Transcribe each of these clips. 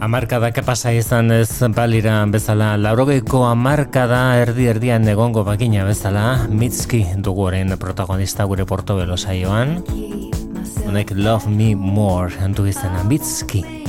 Amarkada pasa izan ez balira bezala, laurogeiko amarkada erdi erdian egongo bakina bezala, Mitski dugu horren protagonista gure portobelo saioan. Honek Love Me More, hantu izena, Mitski.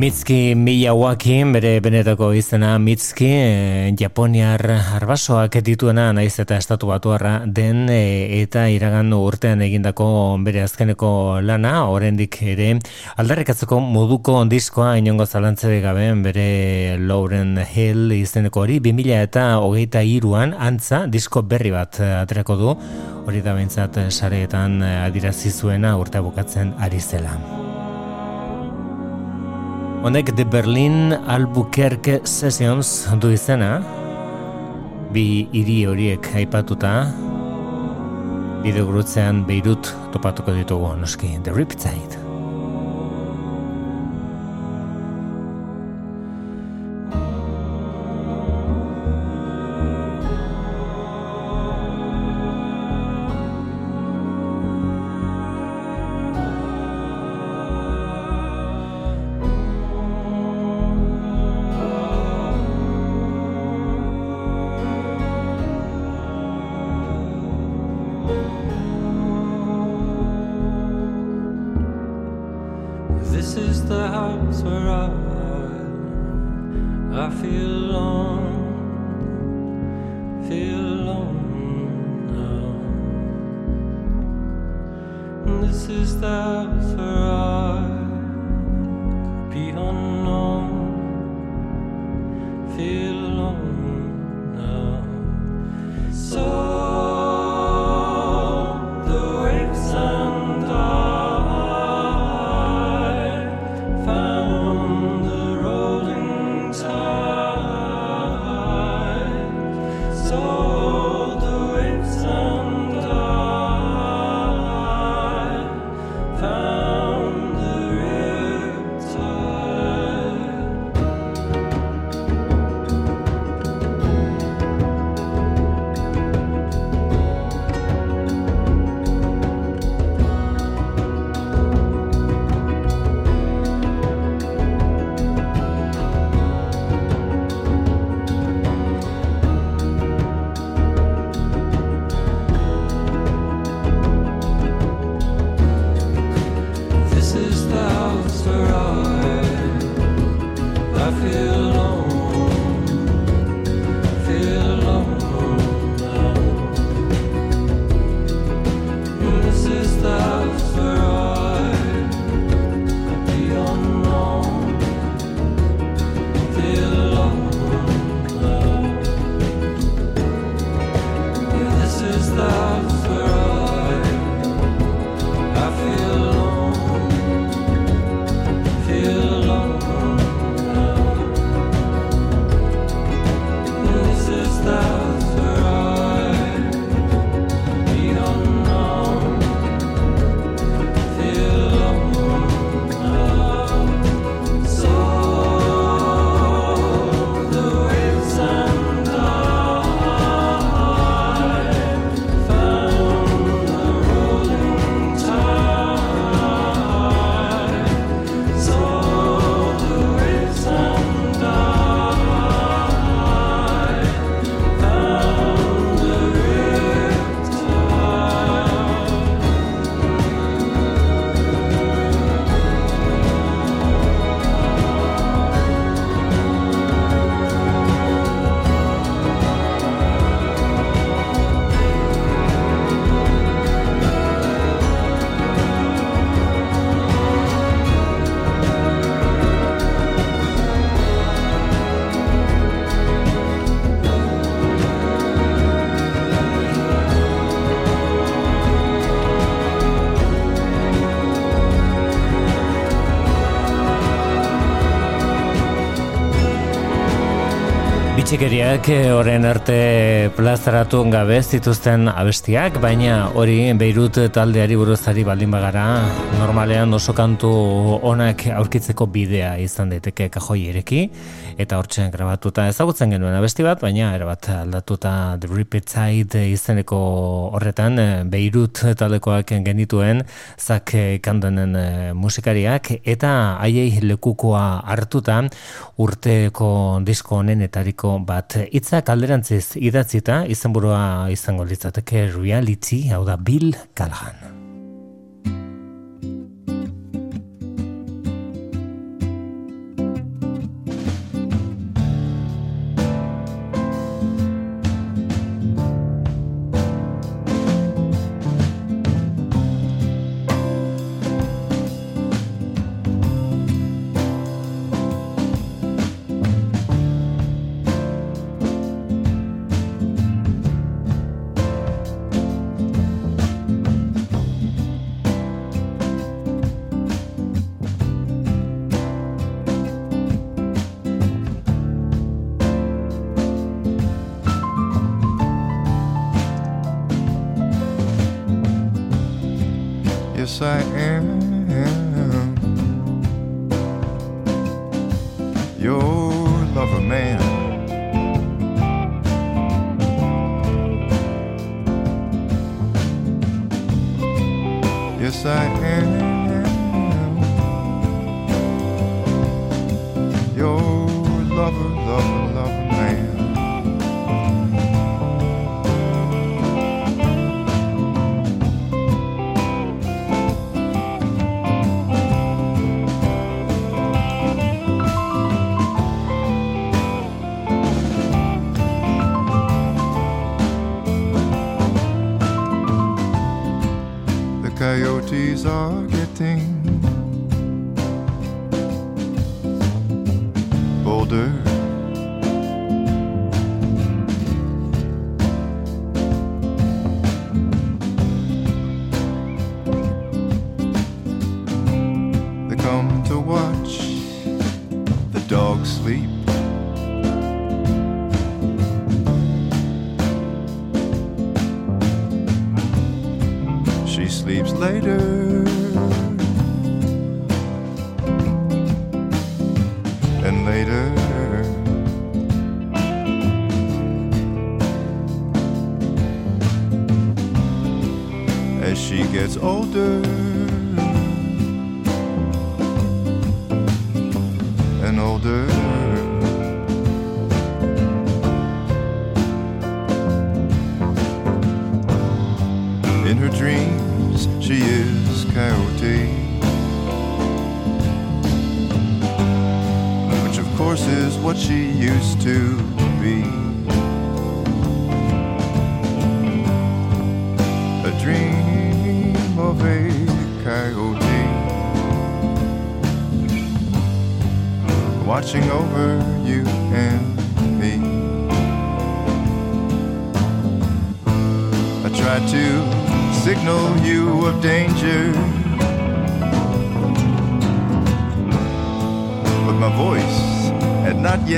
Mitski Miyawaki, bere benetako izena Mitski, e, Japoniar arbasoak dituena naiz eta estatu batuarra den e, eta iragan urtean egindako bere azkeneko lana, oraindik ere aldarrikatzeko moduko diskoa inongo zalantzede gabe bere Lauren Hill izeneko hori, 2000 eta hogeita iruan antza disko berri bat atreko du, hori da behintzat sareetan adirazi zuena urte bukatzen ari zela. Honek de Berlin Albuquerque Sessions du izena, bi hiri horiek aipatuta, bide gurutzean Beirut topatuko ditugu noski, The Riptide. Si bitxikeriak orain arte plazaratu gabe zituzten abestiak, baina hori Beirut taldeari buruzari baldin bagara normalean oso kantu onak aurkitzeko bidea izan daiteke kajoi ereki eta hortzen grabatuta ezagutzen genuen abesti bat, baina erabat aldatuta The Repeat Side izeneko horretan eh, Beirut taldekoak genituen zak kandenen eh, musikariak eta haiei lekukoa hartuta urteko disko honenetariko bat. Hitzak alderantziz idatzita izenburua izango litzateke reality hau da Bill Callahan.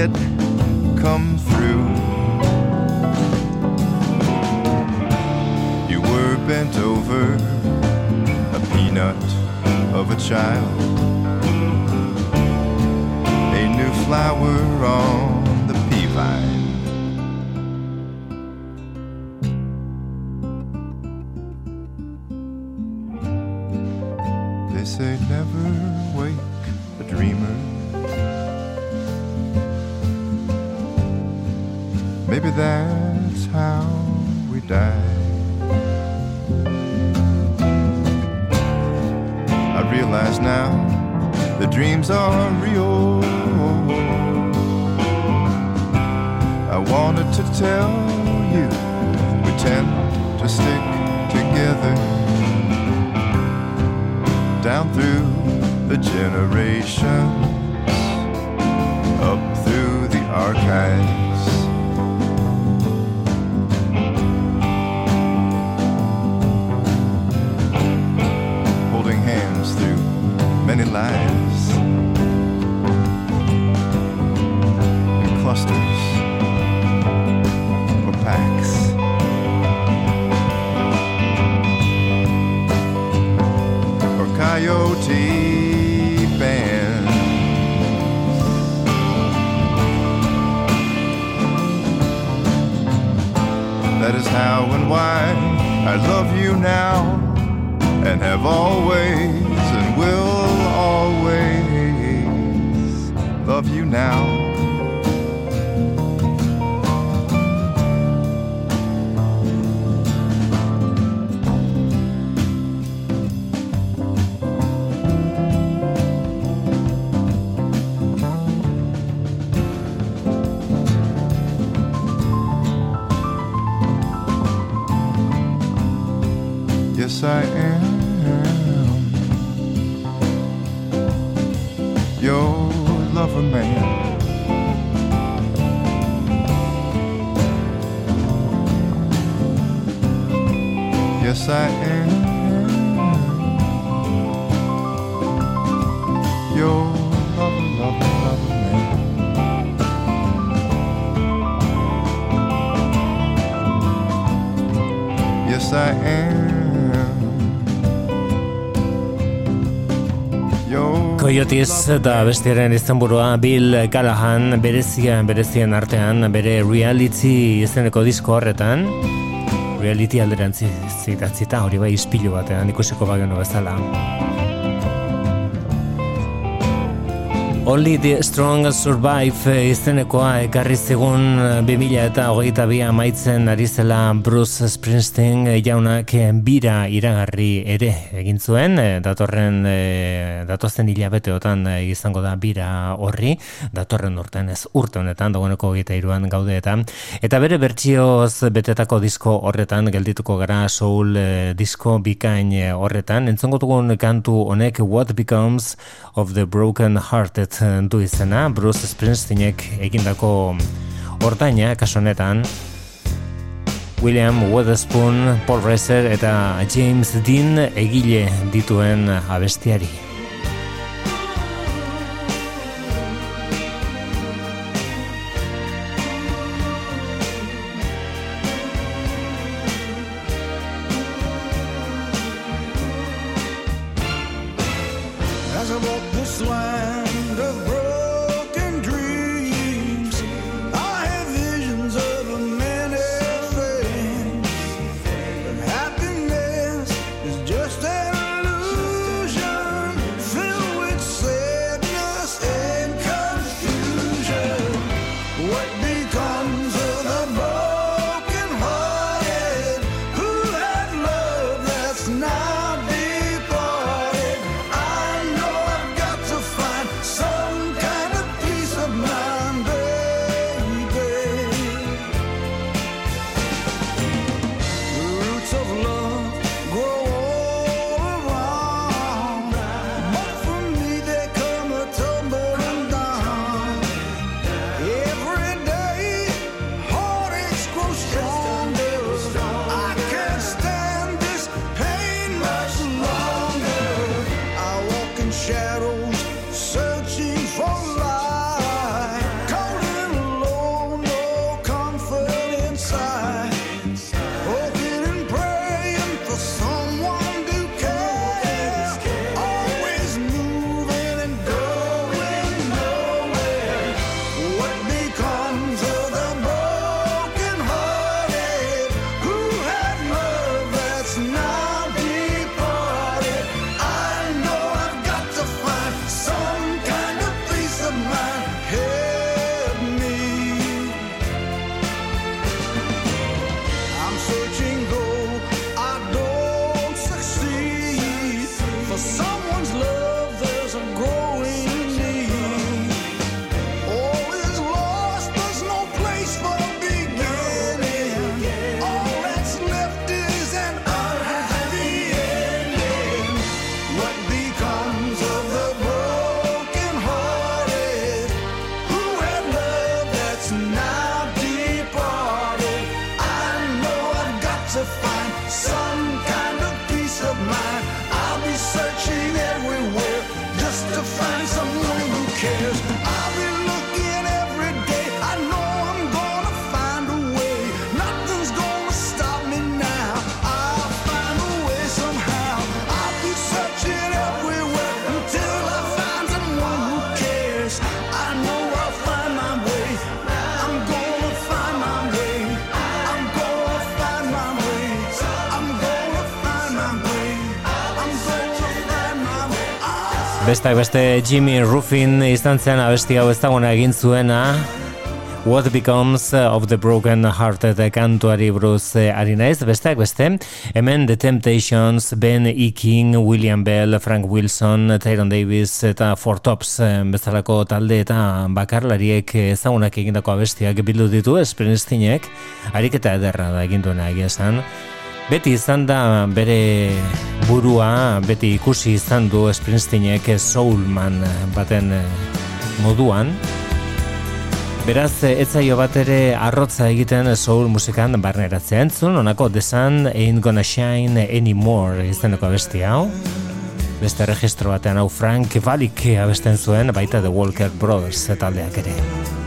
did. Now and have always and will always love you now. Coyotes eta bestiaren izenburua Bill Callahan berezia berezien artean bere reality izeneko disko horretan. Reality alderantzi zitatzita hori bai ispilu batean ikusiko bagenu bezala Only the Strong Survive eh, izenekoa ekarri zigun 2000 eta hogeita bi amaitzen ari zela Bruce Springsteen eh, jaunak eh, bira iragarri ere egin zuen, eh, datorren eh, datozen hilabeteotan eh, izango da bira horri, datorren urtean ez urte honetan, dagoeneko hogeita iruan gaude eta eta bere bertsioz betetako disko horretan geldituko gara soul eh, disko bikain eh, horretan, entzongo dugun kantu honek What Becomes of the Broken Hearted du izena, Bruce Springsteenek egindako ordaina, kaso honetan, William Witherspoon, Paul Reiser eta James Dean egile dituen abestiari. Besteak beste Jimmy Ruffin izan zen abesti hau ezaguna egin zuena What Becomes of the Broken Hearted kantuari buruz eh, ari naiz, besteak beste, hemen The Temptations, Ben E. King, William Bell, Frank Wilson, Tyron Davis eta Four Tops eh, bezalako talde eta bakarlariek ezagunak egindako abestiak bildu ditu Springsteenek, ariketa ederra da egin duena egia esan. Beti izan da bere burua, beti ikusi izan du Springsteenek soulman baten eh, moduan. Beraz, ez zaio bat ere arrotza egiten soul musikan barneratzea entzun, onako The Sun Ain't Gonna Shine Anymore izeneko abesti hau. Beste registro batean hau Frank Valik abesten zuen, baita The Walker Brothers taldeak ere.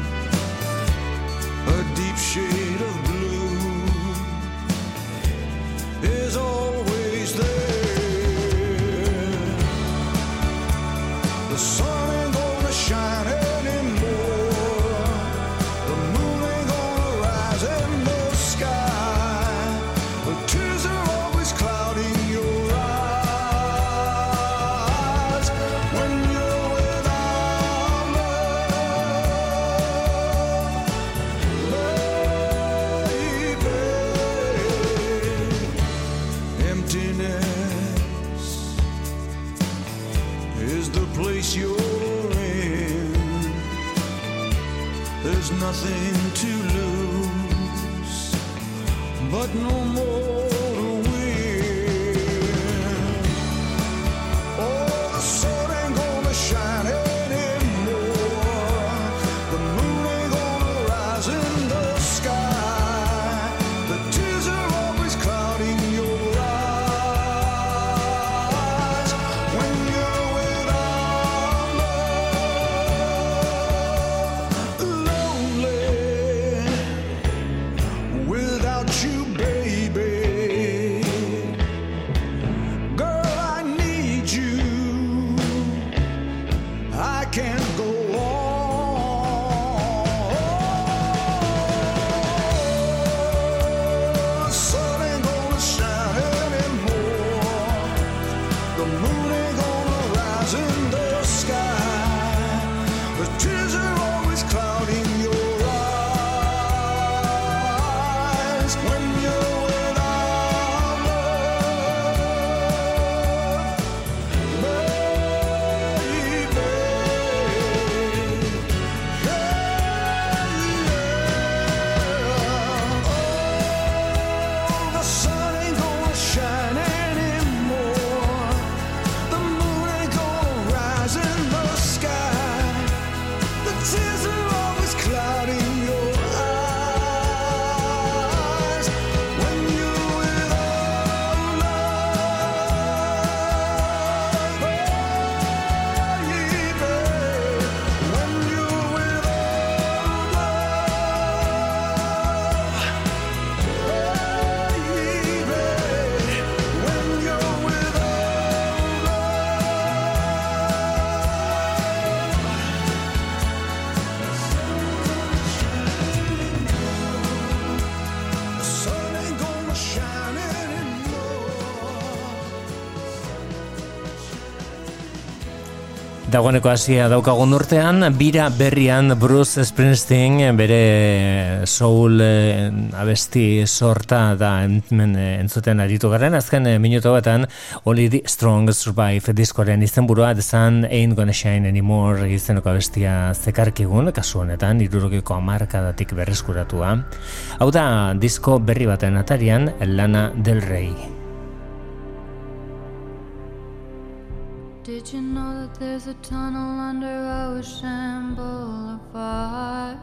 Dagoeneko hasia daukagun urtean, bira berrian Bruce Springsteen bere soul eh, abesti sorta da eh, entzuten aritu garen, azken eh, minuto batan Only the Strong Survive diskoaren izenburua The Sun Ain't Gonna Shine Anymore izeneko abestia zekarkigun, kasu honetan, irurokiko amarkadatik berreskuratua. Hau da, disko berri baten atarian, Lana Del Rey. Did you know that there's a tunnel under Ocean Boulevard?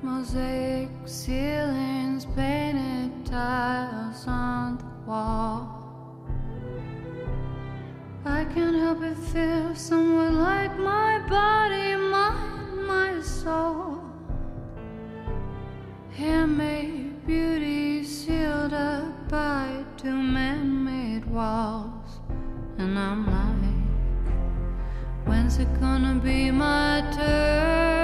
Mosaic ceilings, painted tiles on the wall. I can't help but feel somewhat like my body, mind, my soul. Handmade beauty sealed up by two made walls. And I'm like, when's it gonna be my turn?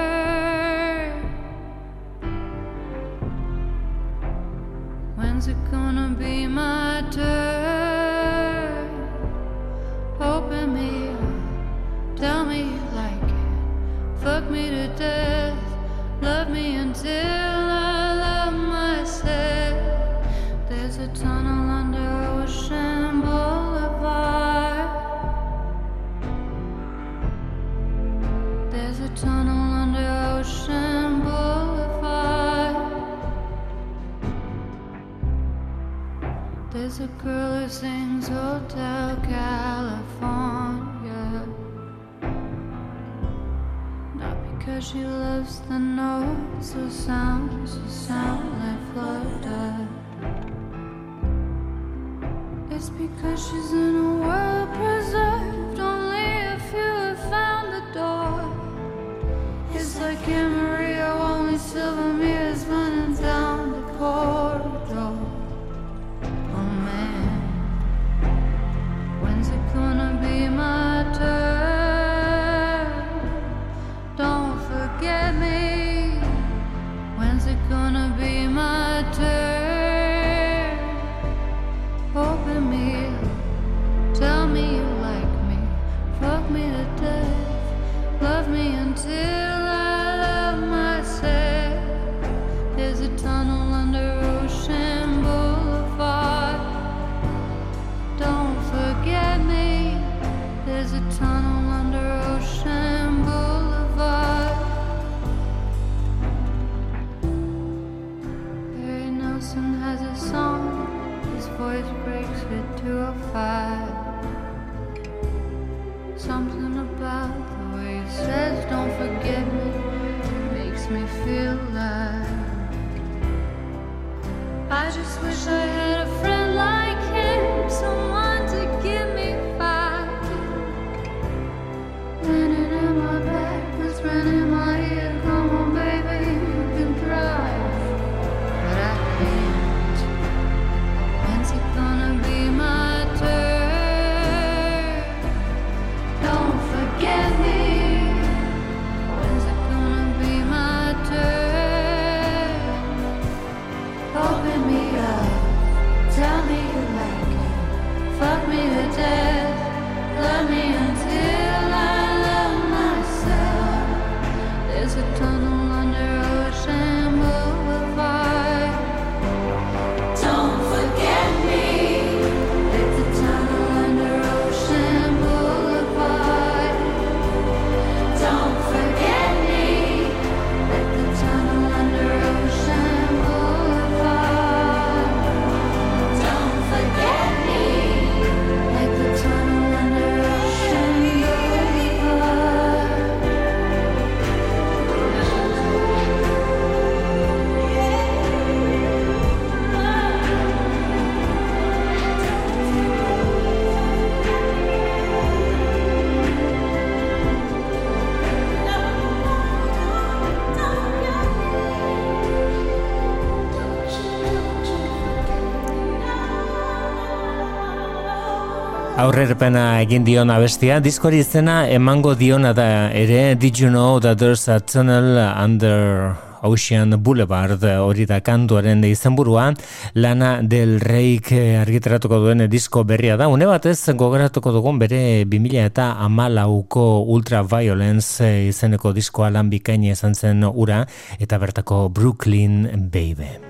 When's it gonna be my turn? Open me up, tell me you like it, fuck me to death, Hotel California. Not because she loves the notes or sounds that sound like Florida. It's because she's in fuck me to death, love me Aurrerpena egin dion abestia, diskori izena emango diona da ere. Did you know that there's a tunnel under Ocean Boulevard? Hori da kantuaren izenburua. Lana del Reik argitaratuko duen disko berria da. Une batez gogoratuko dugun bere 2000 eta amalauko Ultraviolence izeneko diskoa lan bikaini izan zen ura eta bertako Brooklyn Baby.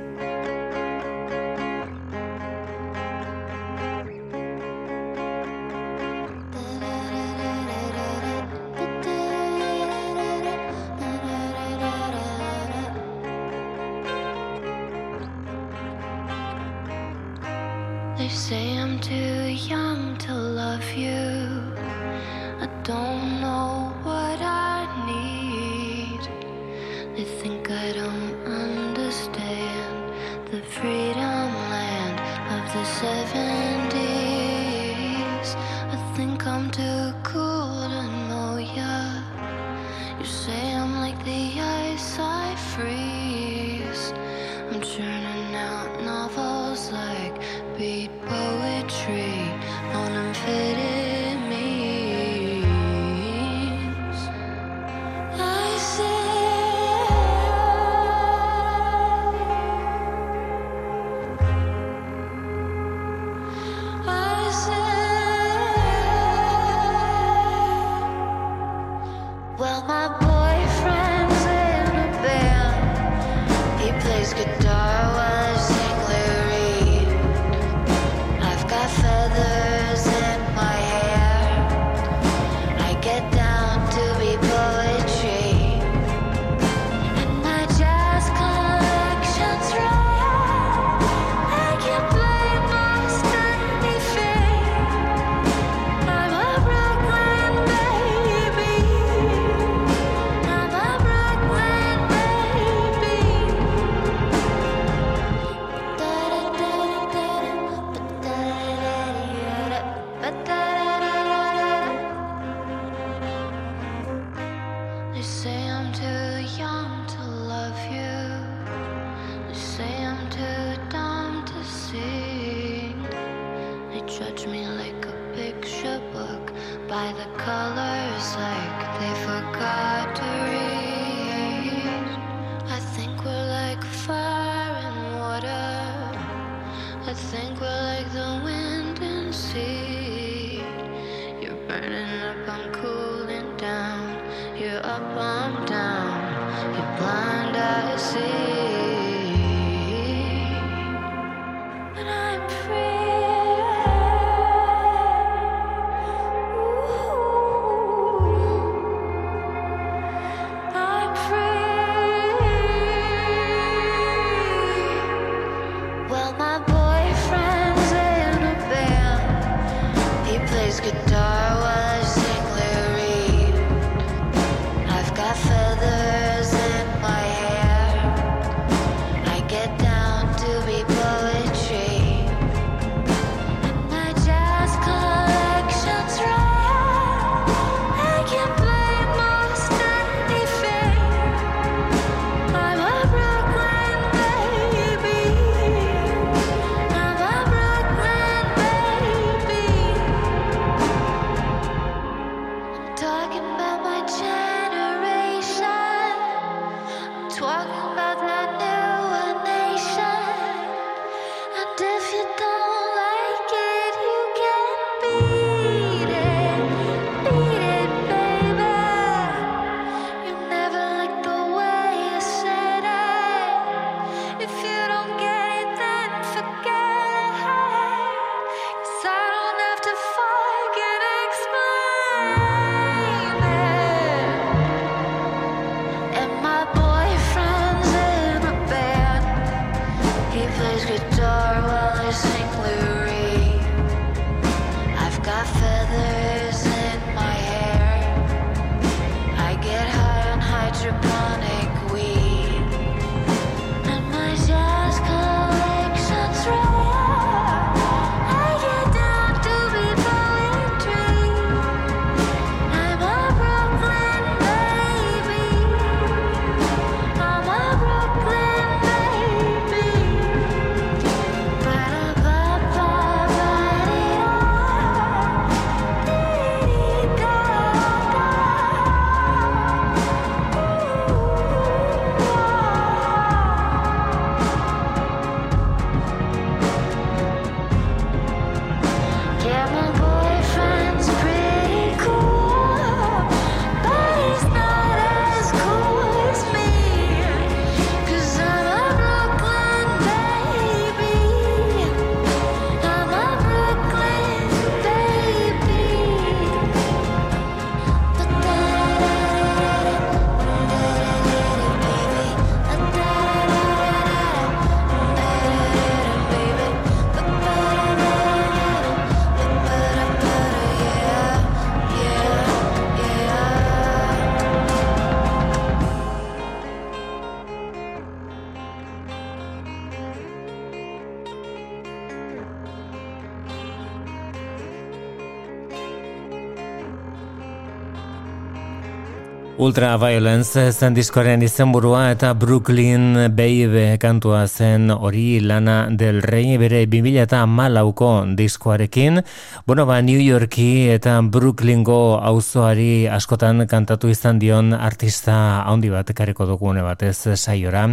Ultra Violence zen diskoaren izenburua eta Brooklyn Baby kantua zen hori lana del rei bere 2000 eta malauko diskoarekin. Bueno, ba, New Yorki eta Brooklyngo auzoari askotan kantatu izan dion artista handi bat ekareko dugune batez saiora.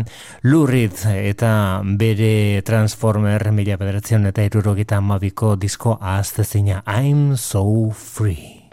Lurid eta bere Transformer mila bederatzen eta irurogita amabiko disko ahaztezina I'm so free.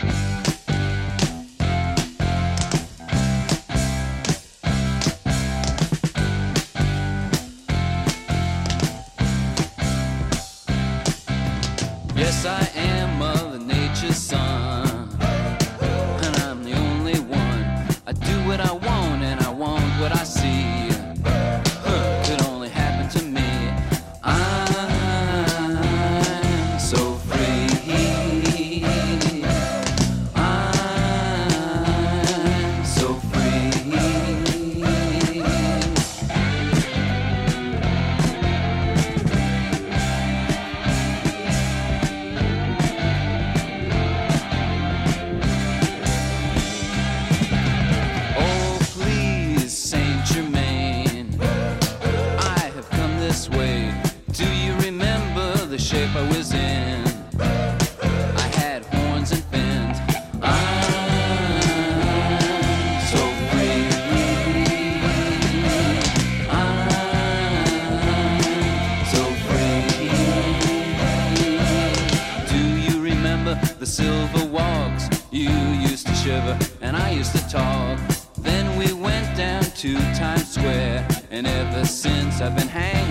and I used to talk. Then we went down to Times Square, and ever since I've been hanging.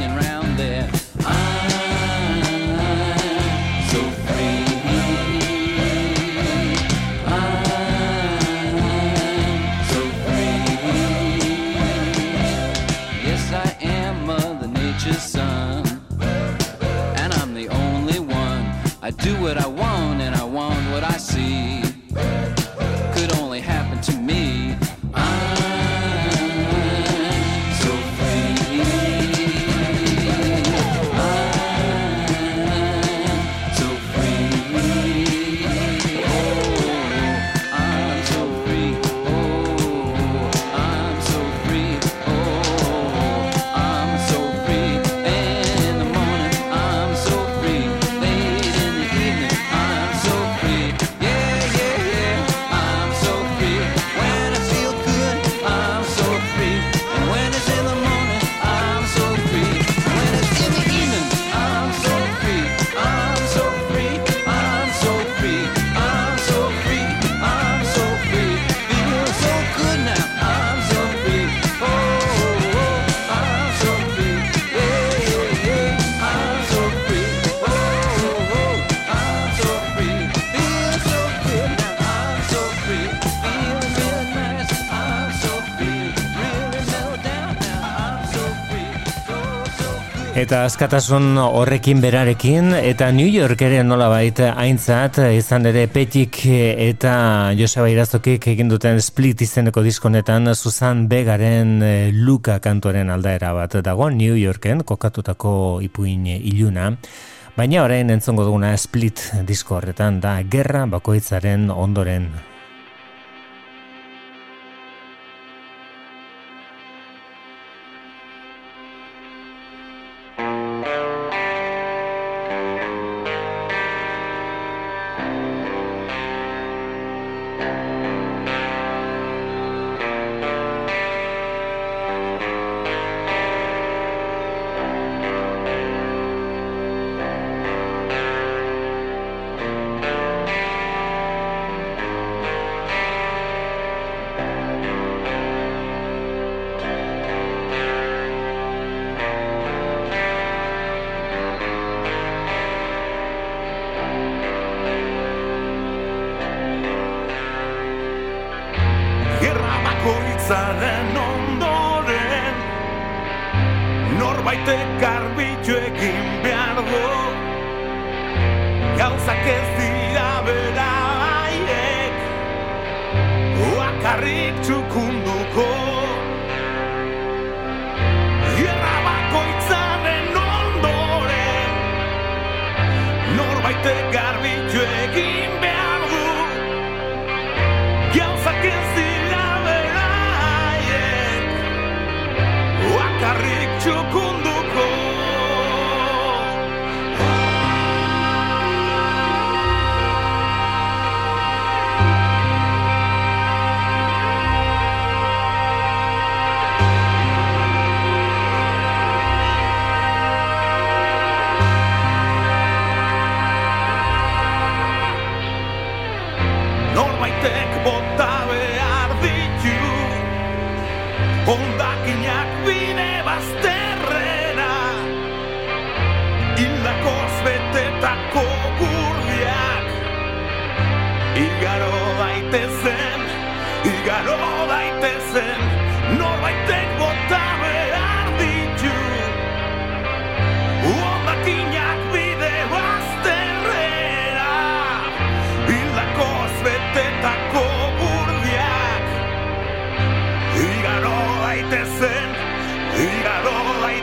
Eta askatasun horrekin berarekin eta New York ere nola baita aintzat izan ere Petik eta Joseba Irazokik egin duten split izeneko diskonetan Susan Begaren eh, Luka kantuaren aldaera bat dago New Yorken kokatutako ipuin iluna. Baina orain entzongo duguna split disko horretan da gerra bakoitzaren ondoren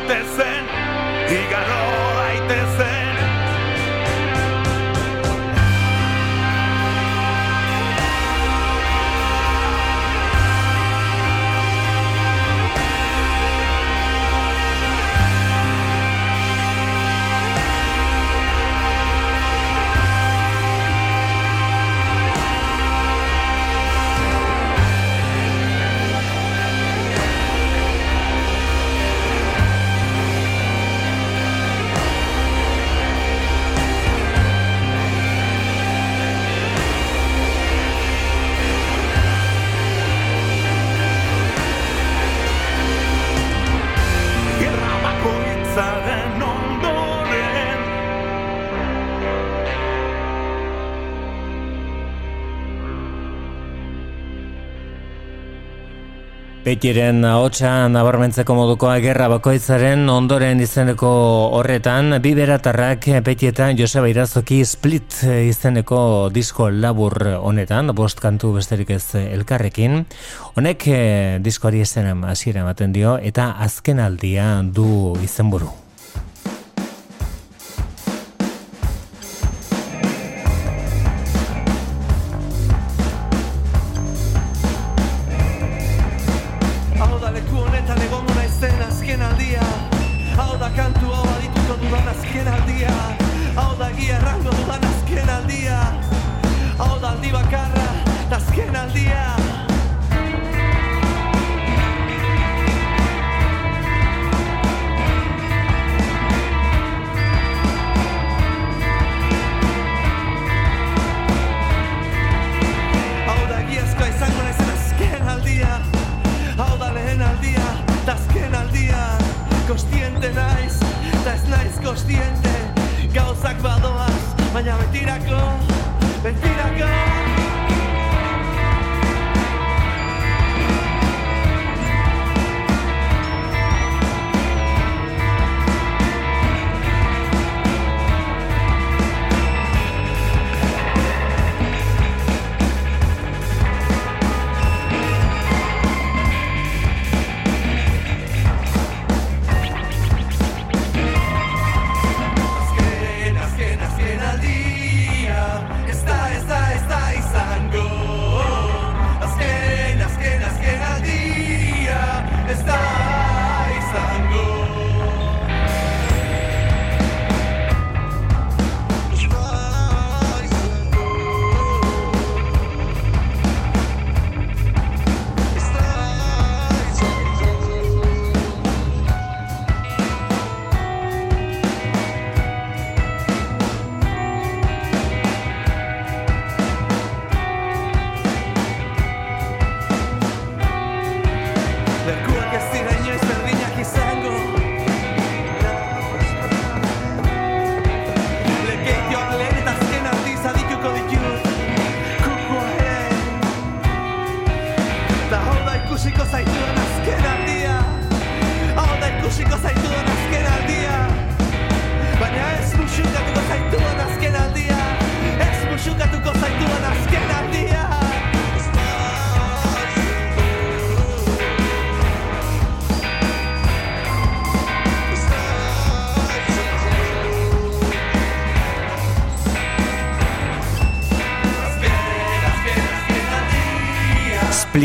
that. Petiren ahotsa nabarmentzeko modukoa gerra bakoitzaren ondoren izeneko horretan bi beratarrak Petietan Joseba Irazoki Split izeneko disko labur honetan bost kantu besterik ez elkarrekin. Honek eh, diskoari izen hasiera ematen dio eta azkenaldia du izenburu.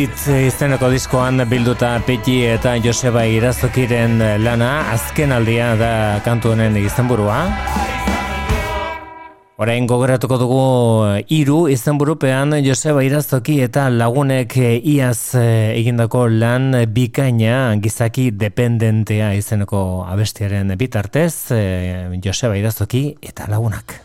Split izeneko diskoan bilduta Peti eta Joseba Irazokiren lana azken aldia da kantu honen izenburua. Orain gogoratuko dugu hiru izenburupean Joseba Irazoki eta lagunek iaz eh, egindako lan bikaina gizaki dependentea izeneko abestiaren bitartez eh, Joseba Irazoki eta lagunak.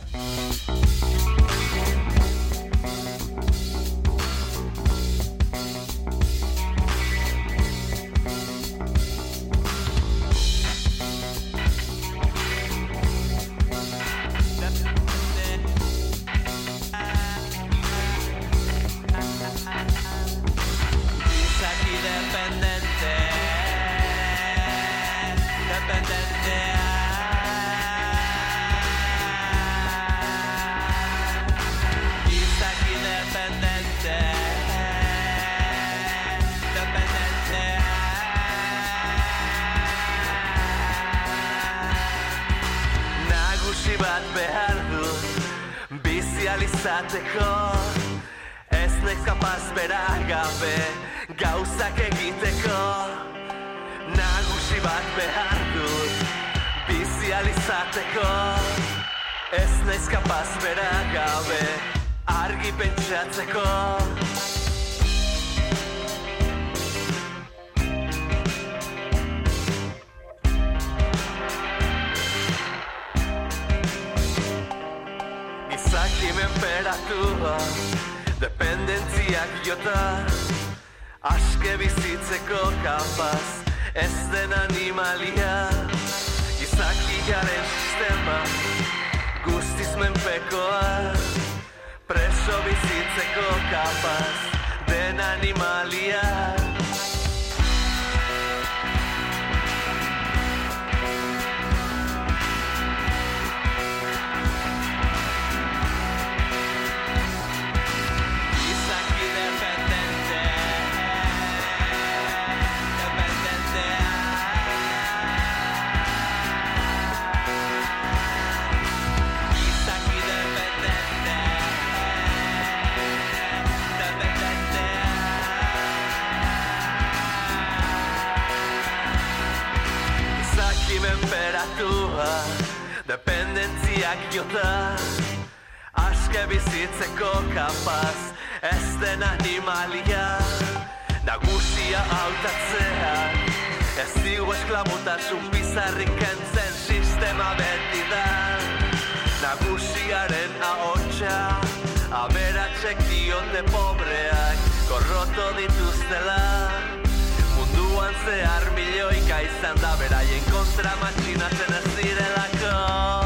paz, ven anima Dependentziak jota Aske bizitzeko kapaz Ez den animalia Nagusia hautatzea Ez digu esklabutasun bizarrik kentzen sistema beti da Nagusiaren ahotsa Aberatsek diote pobreak Korroto dituztela Munduan zehar milioika izan da Beraien kontra matxinatzen ez direlako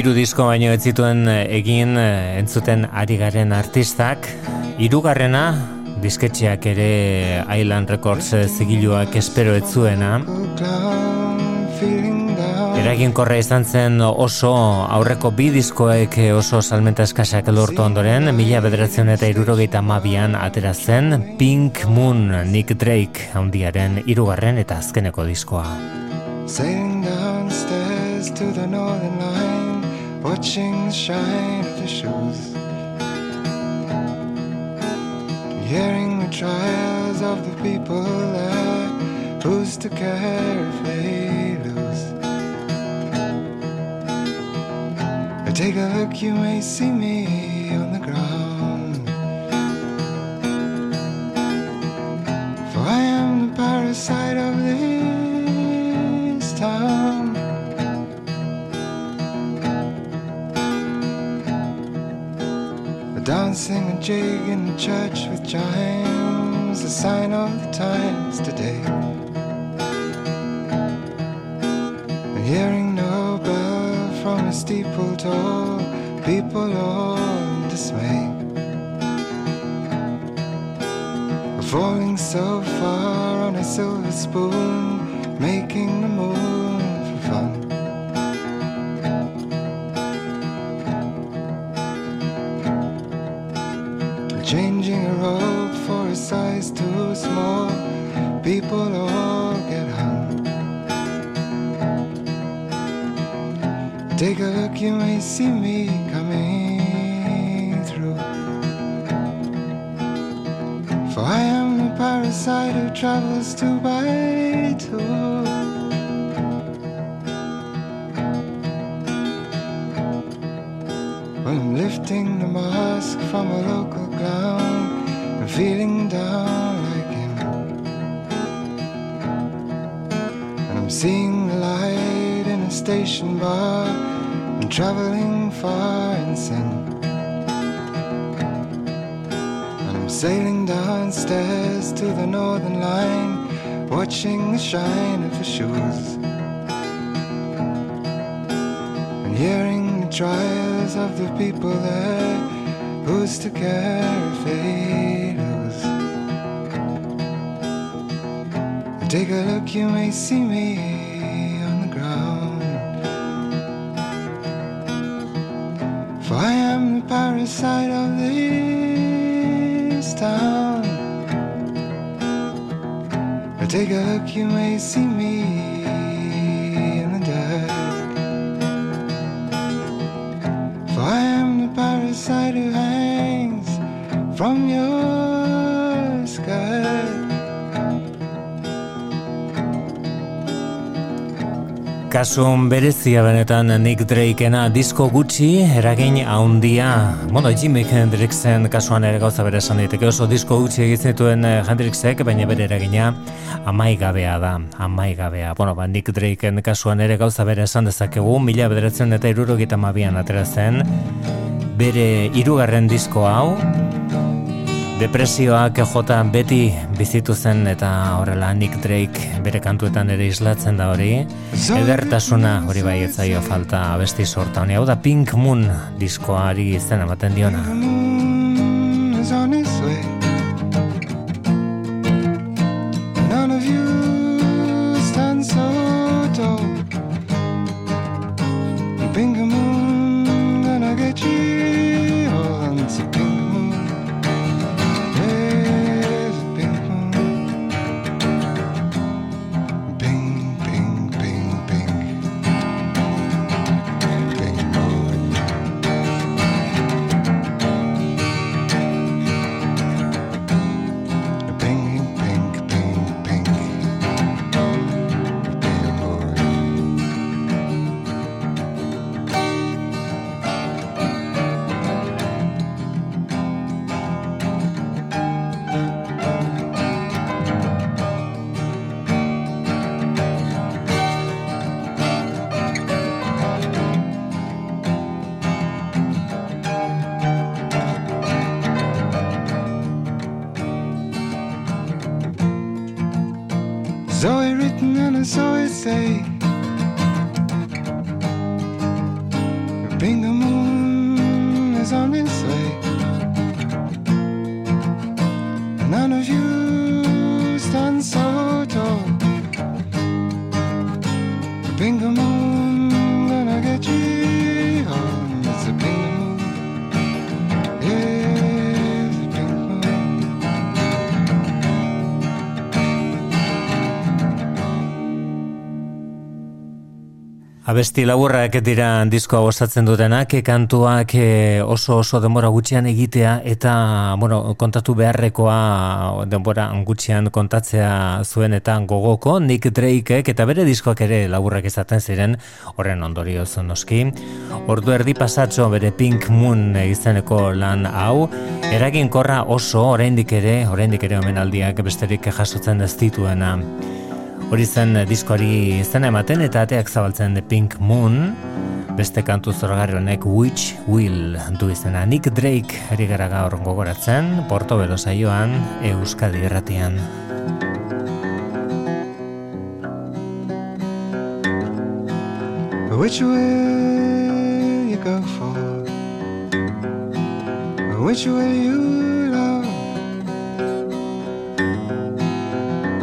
Hiru disko baino ez zituen eh, egin eh, entzuten ari garen artistak. Hirugarrena disketxeak ere Island Records eh, zigiluak espero ez zuena. Eraginkorra izan zen oso aurreko bi diskoek oso salmenta eskasak lortu ondoren, mila bederatzen eta irurogeita mabian atera zen Pink Moon Nick Drake handiaren hirugarren eta azkeneko diskoa. Sailing downstairs to the northern line, watching the shine of the shoes. Hearing the trials of the people there, who's to care if they lose? Take a look, you may see me on the ground. For I am the parasite of this town. A dancing a jig in the church with chimes, a sign of the times today. And hearing no bell from a steeple tall, people all in dismay. Falling so far on a silver spoon, making the moon shine of the shoes. And hearing the trials of the people there, who's to care if they lose? Take a look, you may see me Kasun berezia benetan Nick Drakeena disko gutxi, eragin haundia. Bueno, Jimi Hendrixen kasuan ere gauza bere esan diteke oso disko gutxi egizituen Hendrixek, baina bere eragina amaigabea da, amaigabea. Bueno, ba, Nick Drakeen kasuan ere gauza bere esan dezakegu, mila bederatzen eta irurogeita mabian atera zen, bere hirugarren disko hau, Depresioak jota beti bizitu zen eta horrela Nick Drake bere kantuetan ere islatzen da hori. Edertasuna hori bai etzaio falta abesti sorta honi. Hau da Pink Moon diskoari izena ematen diona. Abesti laburrak dira diskoa osatzen dutenak, kantuak e, oso oso denbora gutxian egitea eta bueno, kontatu beharrekoa denbora gutxian kontatzea zuen eta gogoko Nick Drakeek eta bere diskoak ere laburrak izaten ziren horren ondorioz noski. Ordu erdi pasatxo bere Pink Moon izeneko lan hau, eraginkorra oso oraindik ere, oraindik ere omenaldiak besterik jasotzen ez dituena. Hori zen eh, diskoari izena ematen eta ateak zabaltzen The Pink Moon, beste kantu zoragarri honek Which Will du izena. Nick Drake ari gara gaur gogoratzen, Porto Belo saioan, Euskadi irratian. Which will you go for? Which will you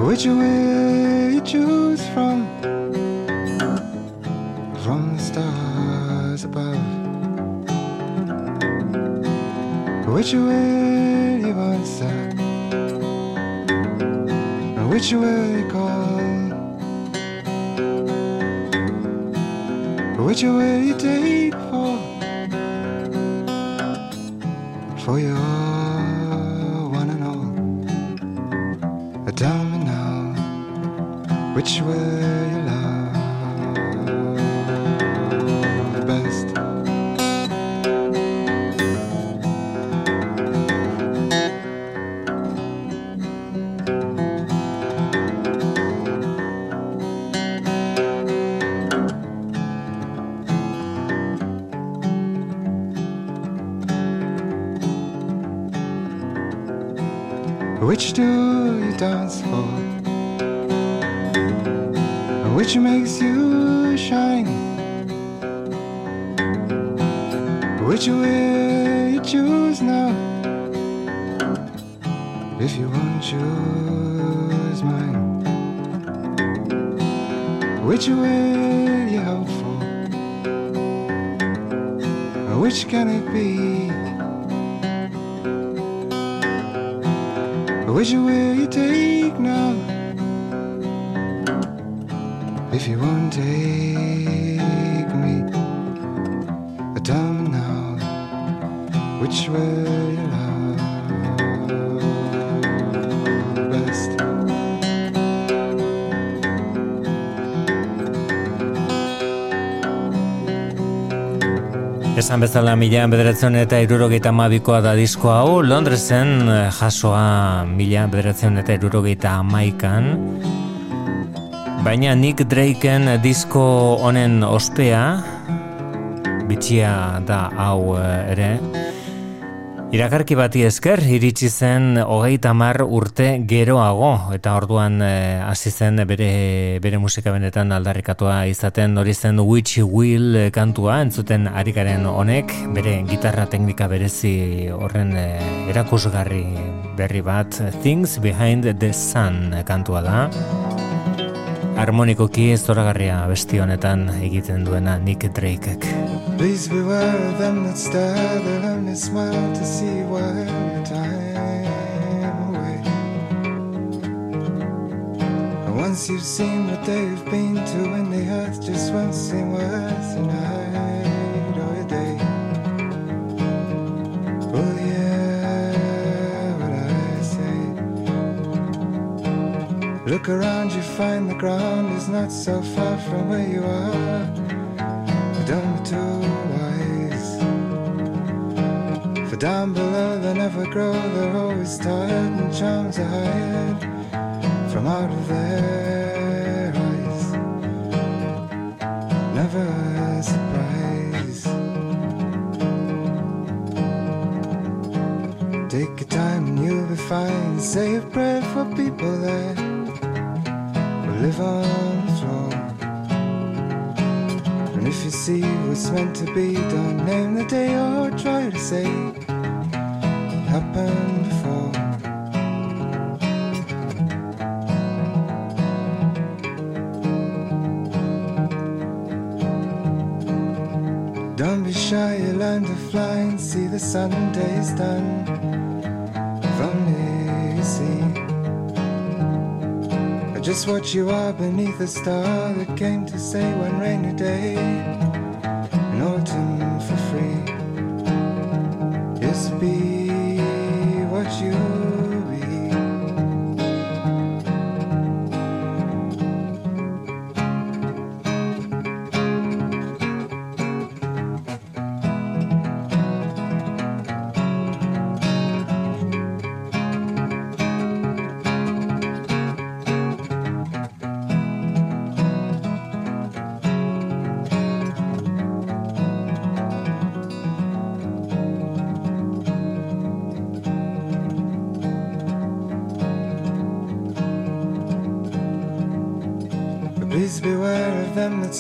Which way you choose from? From the stars above. Which way you answer? Which way you call? Which way you take for? For your which way you love the best? Which do you dance for? Which makes you shine? Which way you choose now? If you won't choose mine, which will you hope for? Which can it be? Which will you take If you won't take me, me now, which will you love best? Esan bezala mila bederatzen eta irurogeita amabikoa da disko hau, Londresen eh, jasoa mila bederatzen eta irurogeita amaikan. Baina Nick Drakeen disko honen ospea, bitxia da hau eh, ere, Irakarki bati esker iritsi zen hogeita hamar urte geroago eta orduan eh, hasi zen bere, bere musika benetan aldarrikatua izaten hori zen Witch Will eh, kantua entzuten arikaren honek bere gitarra teknika berezi horren eh, erakusgarri berri bat Things Behind the Sun kantua da harmonikoki zoragarria besti honetan egiten duena Nick Drakeek. Please beware them that stare, they'll only smile to see your time away. And once you've seen what they've been to, and the earth just won't seem worth a night or a day. Oh yeah, Look around, you find the ground is not so far from where you are. Don't be too wise. For down below they never grow, they're always tired and charms are hired from out of their eyes. Never a surprise. Take your time and you'll be fine. Say a prayer for people will live on. And And if you see what's meant to be, don't name the day or try to say it happened before. Don't be shy, you learn to fly and see the sun days done. Just what you are beneath a star that came to say one rainy day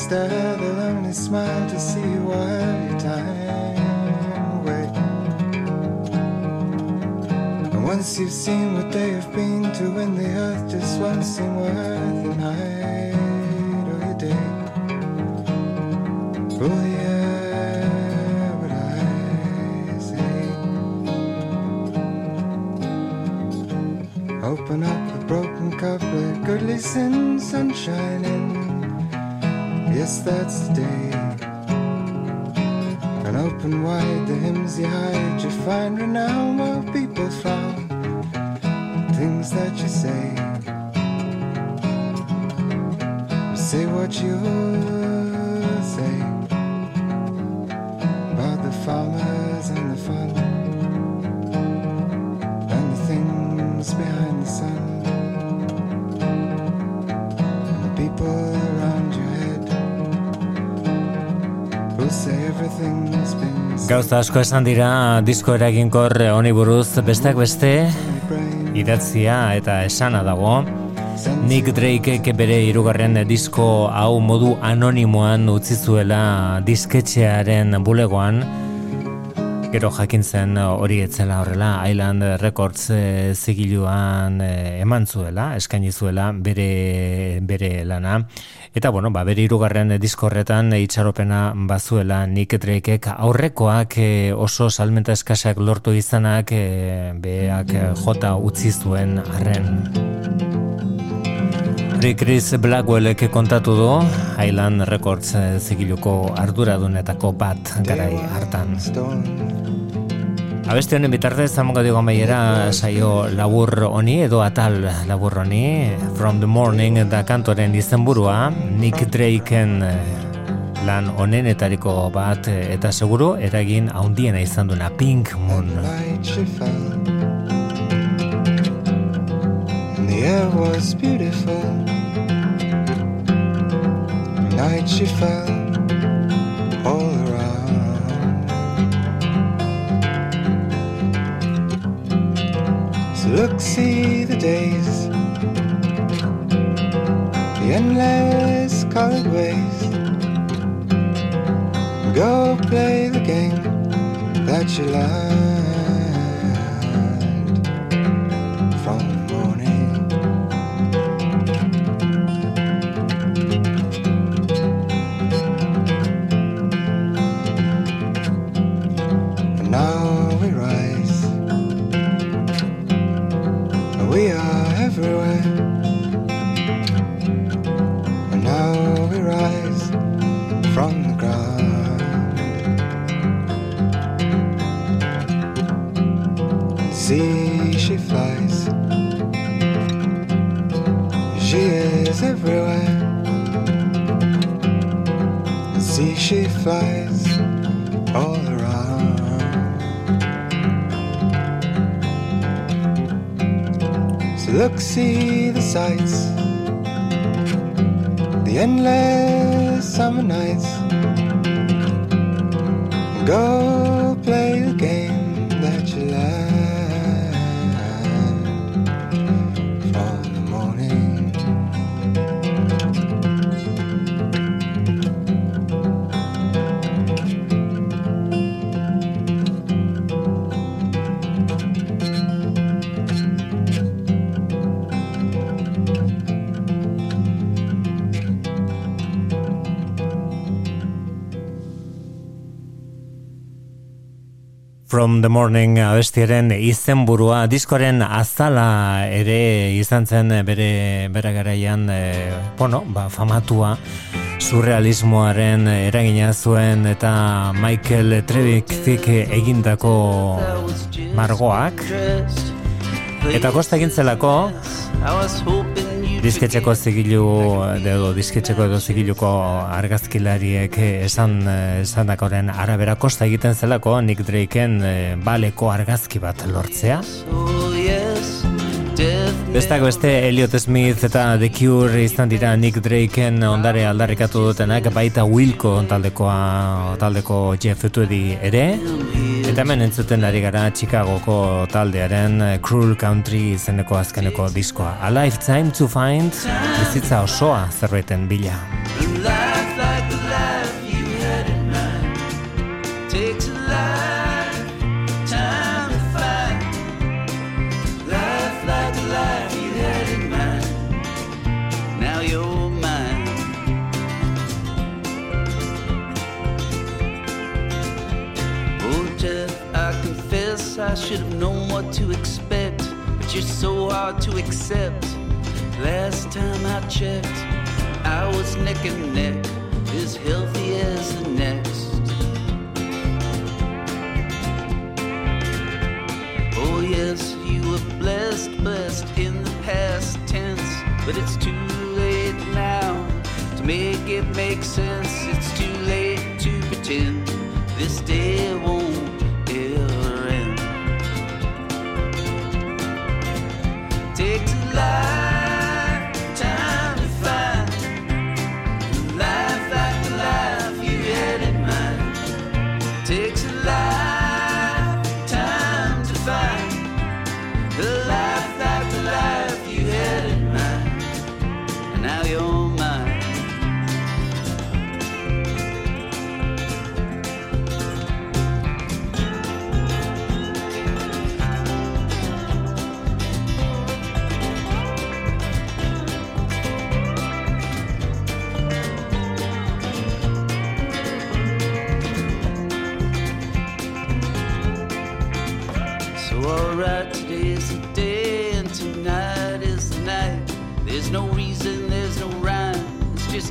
stare, they'll only smile to see you while your time away. And once you've seen what they have been to win the earth, just won't seem worth Gauza asko esan dira disko eraginkor honi buruz besteak beste idatzia eta esana dago. Nick Drakeek bere hirugarren disko hau modu anonimoan utzi zuela disketxearen bulegoan. Gero jakin zen hori etzela horrela, Island Records e, zigiluan e, eman zuela, eskaini zuela bere, bere lana. Eta bueno, ba, bere hirugarren disko horretan itxaropena bazuela Nick Drakeek aurrekoak e, oso salmenta eskasak lortu izanak e, beak jota utzi zuen arren. Hori Chris Blackwellek kontatu du Highland Records eh, zigiluko arduradunetako bat garai hartan. Abeste honen bitartez zamongo digo amaiera saio labur honi edo atal labur honi From the Morning da kantoren izenburua Nick Drakeen eh, lan honenetariko bat eh, eta seguru eragin haundiena izan duena Pink Moon. And the air was beautiful. Night she fell Look, see the days, the endless colored ways. Go play the game that you learned From the Morning abestiaren izenburua. Diskoren azala ere izan zen bere, bere garaian e, bueno, ba, famatua surrealismoaren eragina zuen eta Michael Trevick egindako margoak. Eta kosta egin zelako disketxeko zigilu edo disketxeko edo zigiluko argazkilariek esan esanakoren arabera kosta egiten zelako Nick Drakeen eh, baleko argazki bat lortzea. Besteak beste Elliot Smith eta The Cure izan dira Nick Drakeen ondare aldarrikatu dutenak baita Wilco taldekoa taldeko Jeff Tweedy ere eta hemen entzuten ari gara Chicagoko taldearen Cruel Country izeneko azkeneko diskoa. A Lifetime to Find bizitza osoa zerbaiten bila expect, but you're so hard to accept. Last time I checked, I was neck and neck, as healthy as the next. Oh, yes, you were blessed, blessed in the past tense, but it's too late now to make it make sense. It's too late to pretend this day won't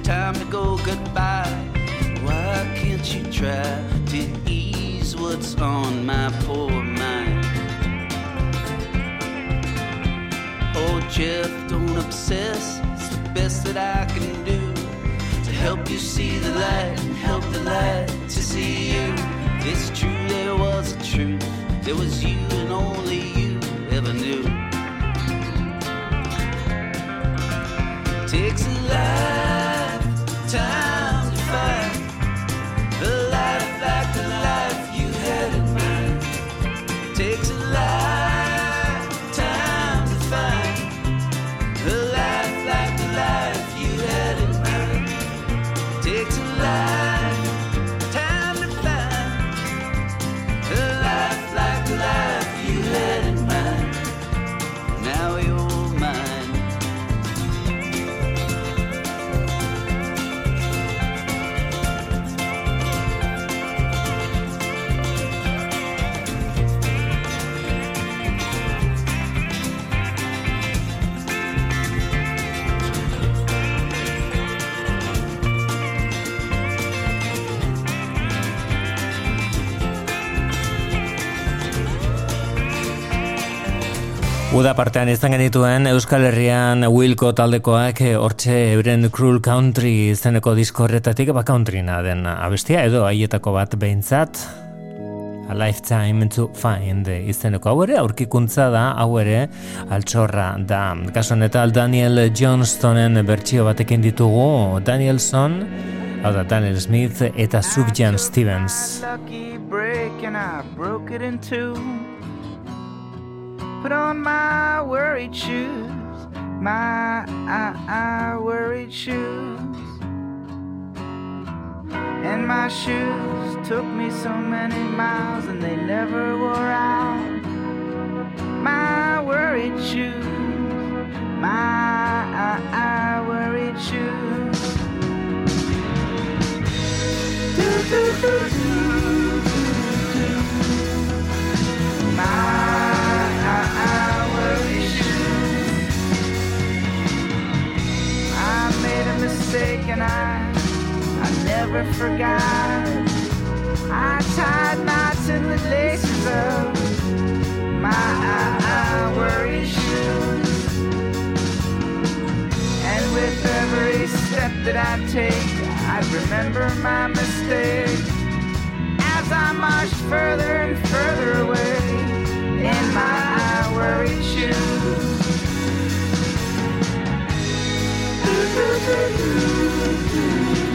time to go goodbye. Why can't you try to ease what's on my poor mind? Oh, Jeff, don't obsess. It's the best that I can do to help you see the light and help the light to see you. It's true, there was a truth. There was you and only you ever knew. Takes a lifetime Uda partean izan genituen Euskal Herrian Wilco taldekoak eh, hortxe euren Cruel Country izeneko disko horretatik ba countryna den abestia edo haietako bat behintzat. A Lifetime to Find izeneko. Hau ere aurkikuntza da hau ere altxorra da. Kaso honetan Daniel Johnstonen bertsio batekin ditugu Danielson hau da Daniel Smith eta Sufjan Stevens Put on my worried shoes, my ah, ah, I, I worried shoes. And my shoes took me so many miles and they never wore out. My worried shoes, my ah, I, I worried shoes. Do, do, do, do, do, do. mistake and I, I never forgot. I tied knots in the laces of my I, worry shoes. And with every step that I take, I remember my mistake. As I march further and further away in my I worry shoes. Thank you.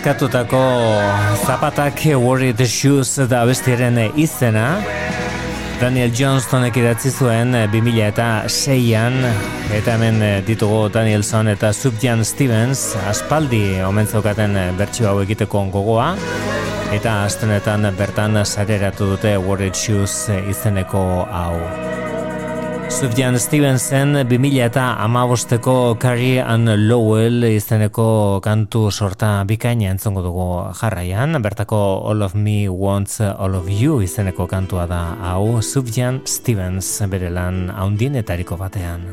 Kezkatutako zapatak Worried Shoes da bestiaren izena. Daniel Johnstonek idatzi zuen 2000 eta hemen ditugu Danielson eta Subjan Stevens aspaldi omentzaukaten bertsio hau egiteko gogoa, eta astenetan bertan sareratu dute Worried Shoes izeneko hau. Sufjan Stevenson 2000 eta amabosteko Carrie Ann Lowell izeneko kantu sorta bikaina entzongo dugu jarraian, bertako All of Me Wants All of You izeneko kantua da hau Sufjan Stevens bere lan haundienetariko batean.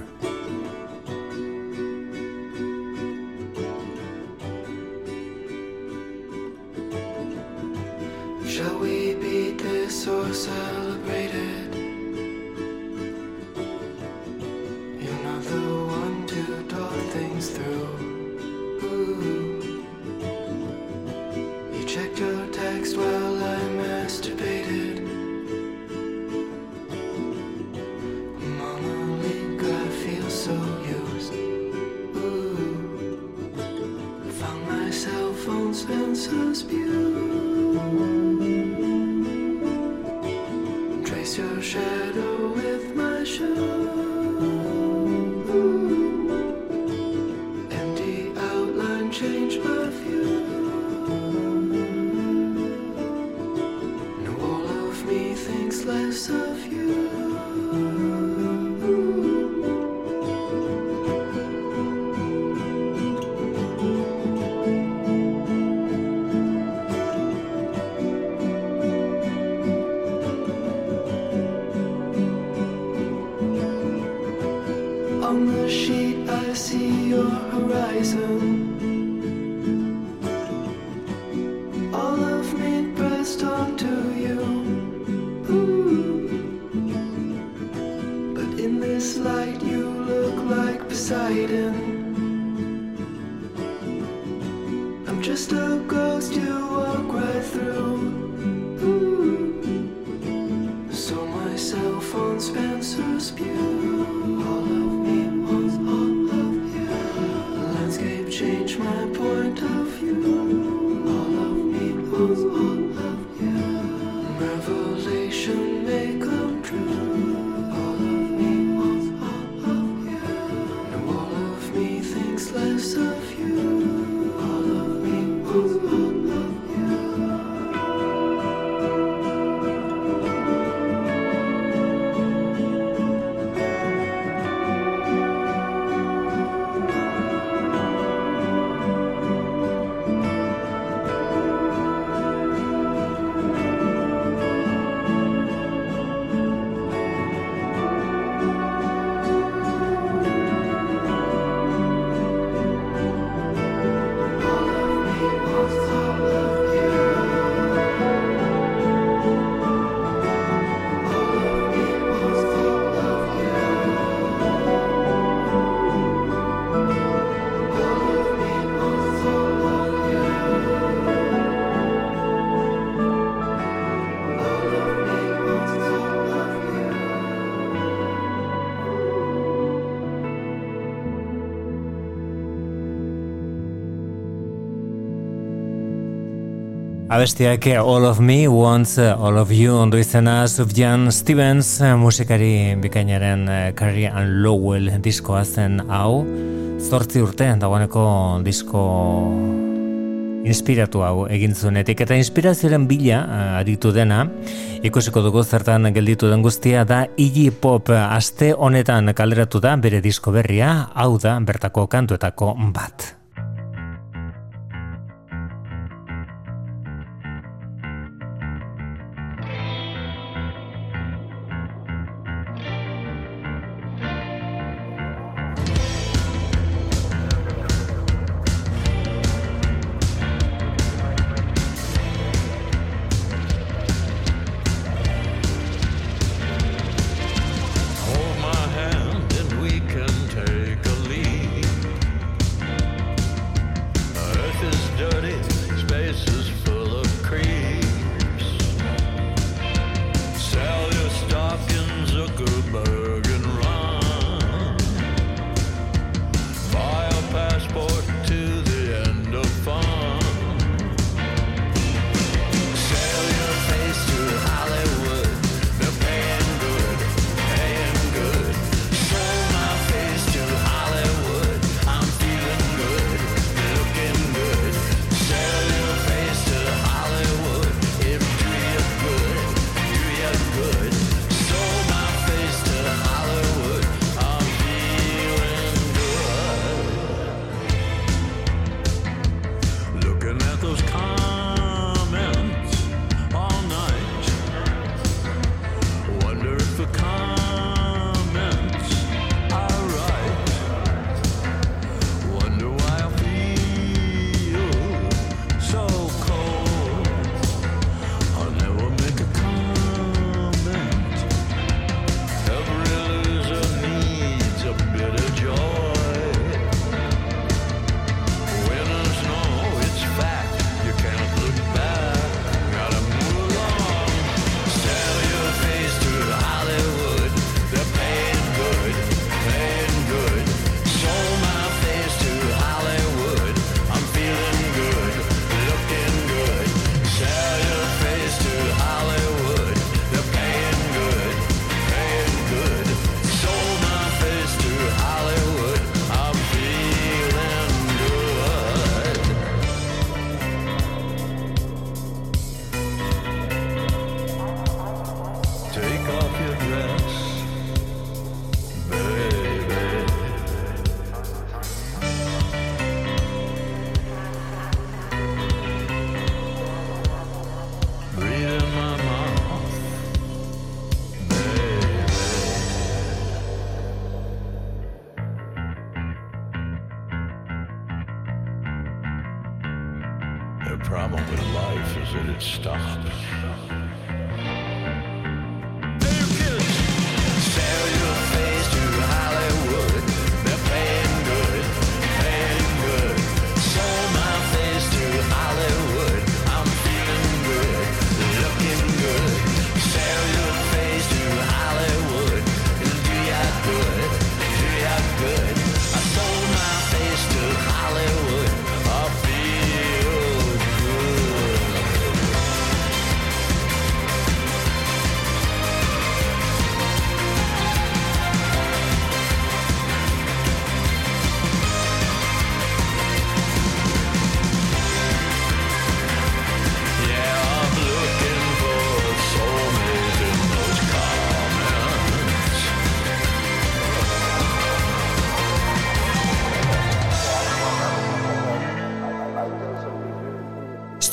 abestiak All of Me Wants uh, All of You ondo izena Sufjan Stevens uh, musikari bikainaren uh, Carrie and Lowell diskoa zen hau. Zortzi urte dagoeneko disko inspiratu hau egin zuenetik. Eta inspirazioaren bila aritu dena ikusiko dugu zertan gelditu den guztia da Iggy Pop. Aste honetan kaleratu da bere disko berria hau da bertako kantuetako bat.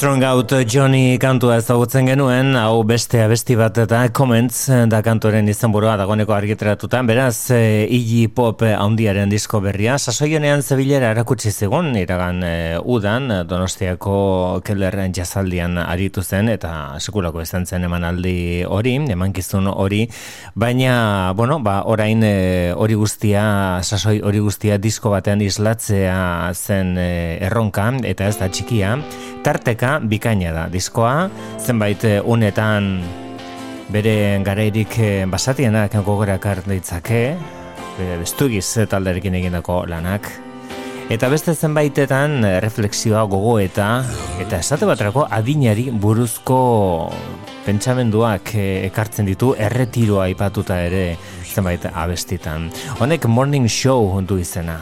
Strong Out Johnny kantua ezagutzen genuen, hau beste abesti bat eta Comments da kantoren izenburua dagoeneko argitaratutan, beraz e, Iggy Pop haundiaren disko berria, sasoionean zebilera erakutsi zigun, iragan e, udan, donostiako keller jazaldian aritu zen, eta sekulako izan zen emanaldi hori, emankizun hori, baina, bueno, ba, orain e, hori guztia, sasoi hori guztia disko batean islatzea zen e, erronka, eta ez da txikia, tarteka bikaina da diskoa, zenbait eh, unetan bere garairik eh, basatienak gogorak ditzake, bere bestugiz talderekin egindako lanak, eta beste zenbaitetan eh, refleksioa gogo eta eta esate baterako adinari buruzko pentsamenduak eh, ekartzen ditu erretiroa aipatuta ere zenbait abestitan. Honek morning show du izena.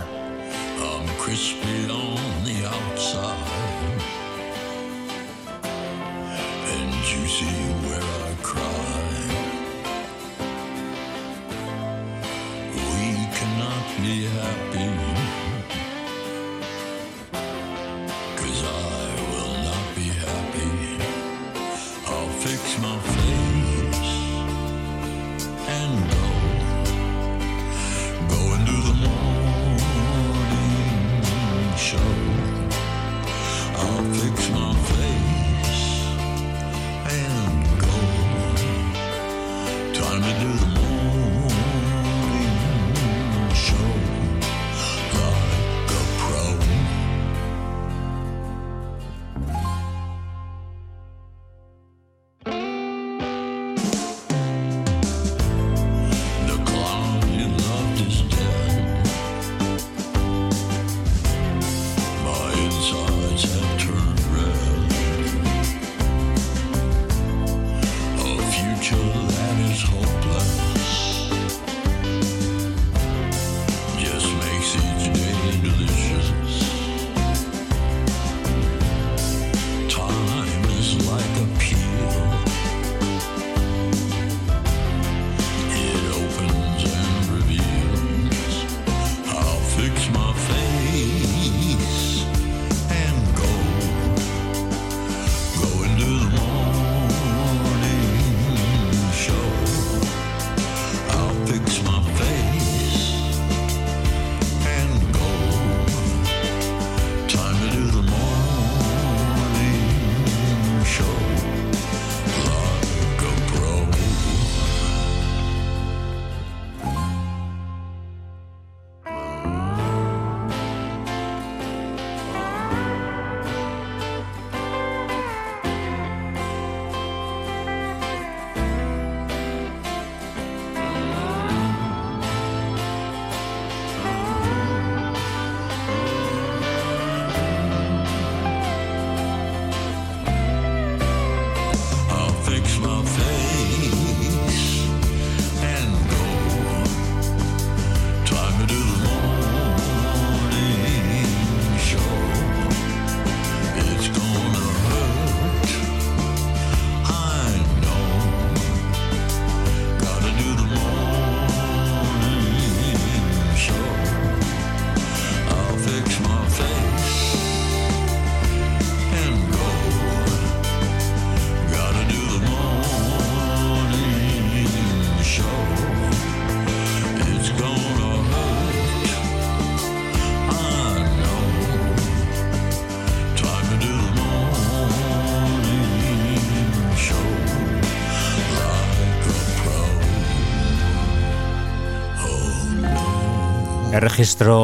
Erregistro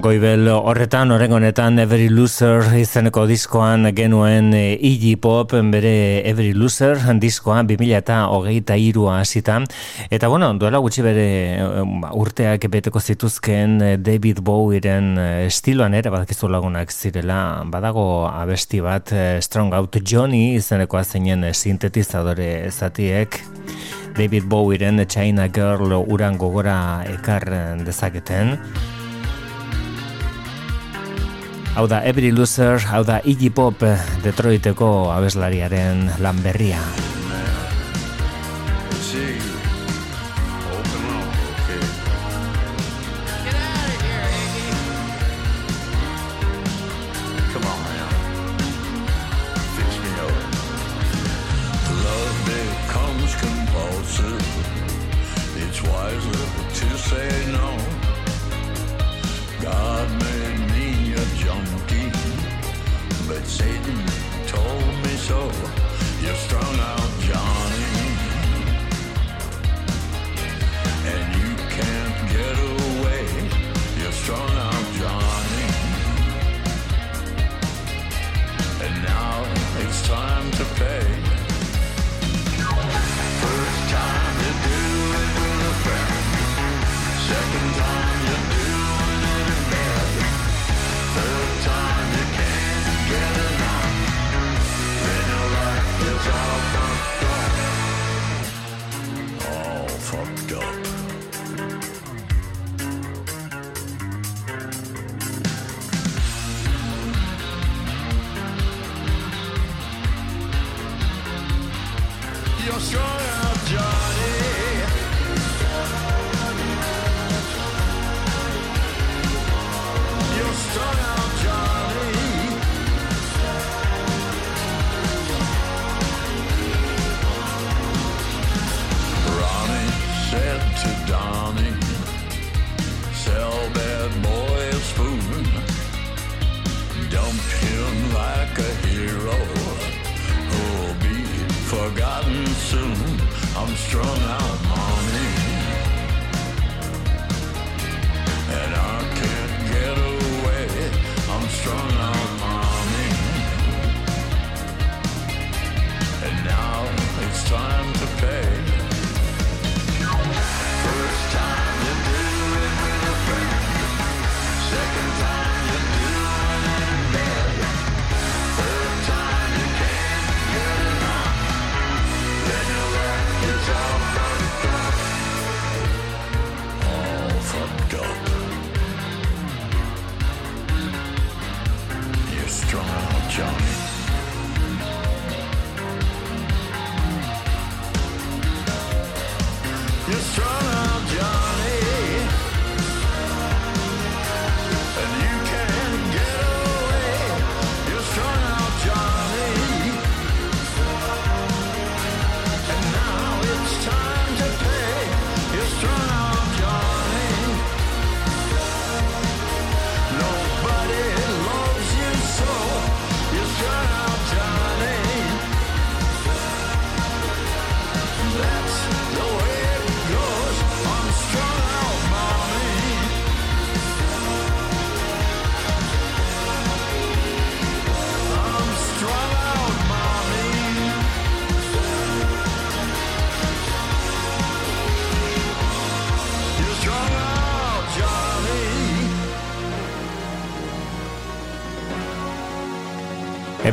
goibel horretan, horren Every Loser izeneko diskoan genuen e, Iggy Pop bere Every Loser diskoa 2000 eta hogeita irua hasita. Eta bueno, duela gutxi bere e, urteak beteko zituzken e, David Bowieren estiloan ere badakizu lagunak zirela badago abesti bat Strong Out Johnny izenekoa zeinen e, sintetizadore zatiek David Bowieren China Girl uran gogora ekar dezaketen. Hau da Every Loser, hau da Iggy Pop Detroiteko abeslariaren lan berria.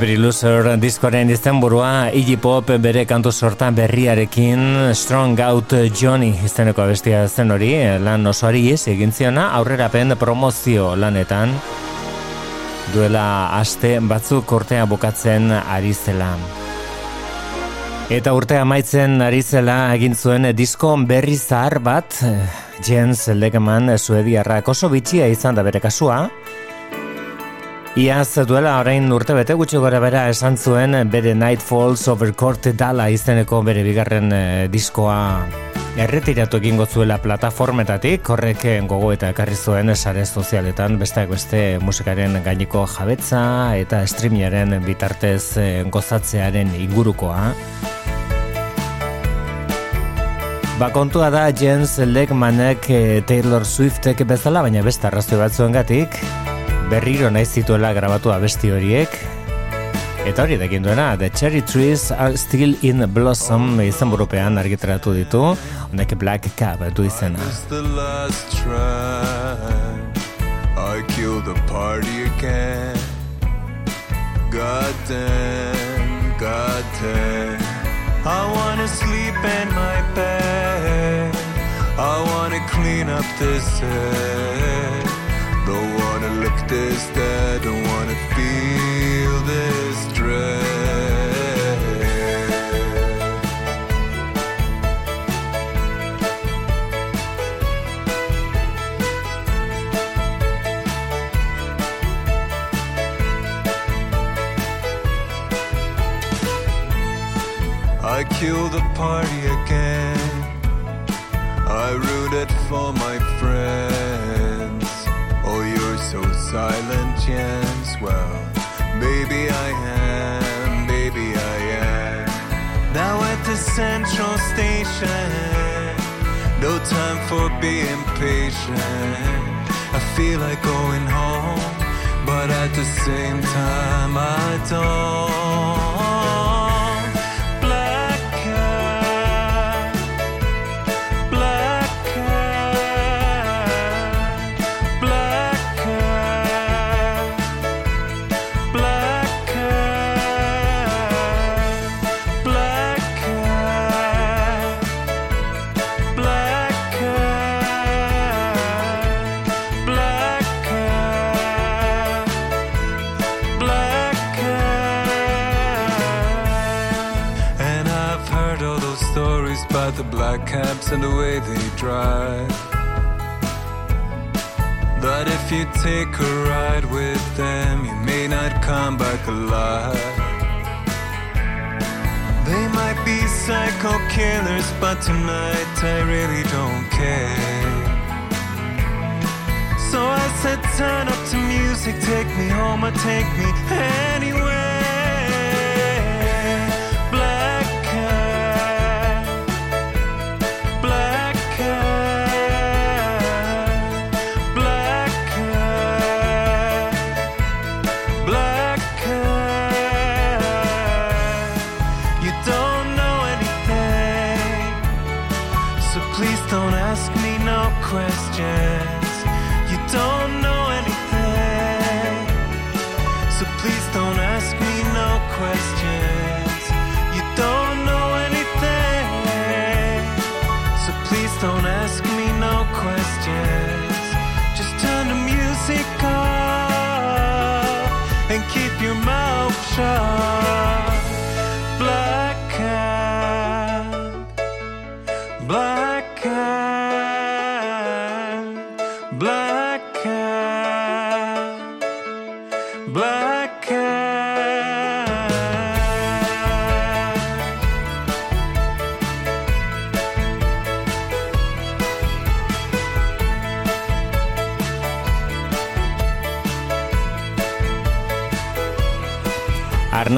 Every Loser diskoren izenburua Iggy Pop bere kantu sorta berriarekin Strong Out Johnny izeneko abestia zen hori lan osoari ies egin ziona aurrerapen promozio lanetan duela aste batzuk urtea bukatzen ari zela. Eta urtea amaitzen ari zela egin zuen disko berri zahar bat Jens Legeman suediarrak oso bitxia izan da bere kasua, Iaz duela orain urte bete gutxi gora bera esan zuen bere Night Falls Over Court Dala izeneko bere bigarren eh, diskoa erretiratu egingo zuela plataformetatik, horrek eh, gogo eta ekarri zuen sare sozialetan besteak beste musikaren gaineko jabetza eta streamiaren bitartez eh, gozatzearen ingurukoa. Ba kontua da Jens Legmanek eh, Taylor Swiftek bezala, baina beste arrazoi batzuengatik berriro naiz zituela grabatu abesti horiek. Eta hori dekin duena, The Cherry Trees Are Still in Blossom izan burupean argitaratu ditu, honek Black Cab du izena. I killed the party again. God damn, God damn. I wanna sleep in my bed. I wanna clean up this head. this that I don't wanna feel this dread. I kill the party again. I root it for my silent, Jens. Well, baby, I am, baby, I am. Now at the central station, no time for being patient. I feel like going home, but at the same time, I don't. And the way they drive. But if you take a ride with them, you may not come back alive. They might be psycho killers, but tonight I really don't care. So I said, turn up to music, take me home or take me.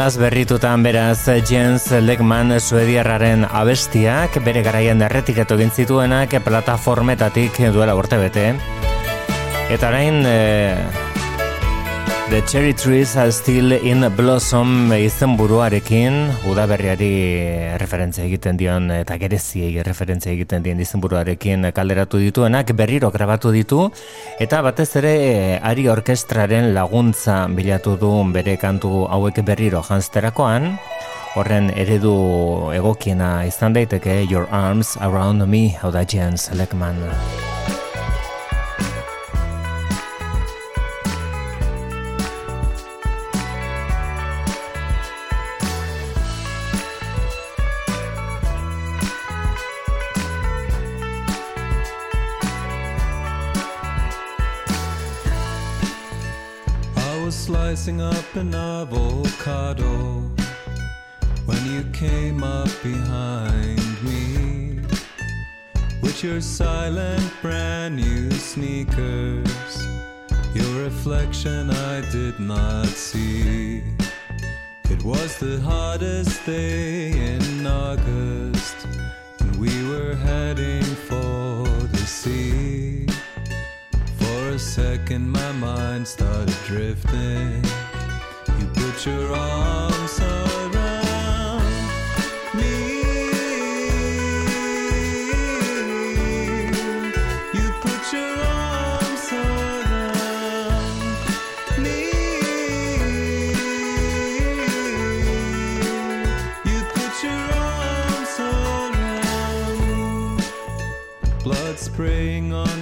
Arnaz berritutan beraz Jens Legman suediarraren abestiak bere garaian erretikatu egin zituenak plataformetatik duela urte bete. Eta orain eh, The Cherry Trees are Still in Blossom izen buruarekin udaberriari referentzia egiten dion eta gereziei referentzia egiten dion izen buruarekin kalderatu dituenak berriro grabatu ditu. Eta batez ere Ari Orkestraren laguntza bilatu du bere kantu hauek berriro janzterakoan. Horren eredu egokiena izan daiteke Your Arms Around Me hau da Jens Lekman. Your silent brand new sneakers. Your reflection I did not see. It was the hottest day in August, and we were heading for the sea. For a second, my mind started drifting. You put your arms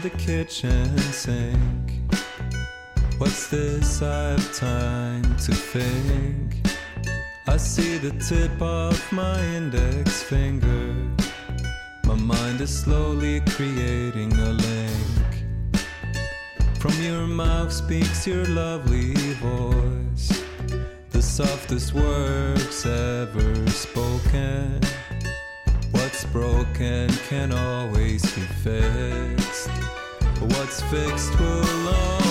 the kitchen sink. What's this? I have time to think. I see the tip of my index finger. My mind is slowly creating a link. From your mouth speaks your lovely voice, the softest words ever spoken. Broken can always be fixed. What's fixed will always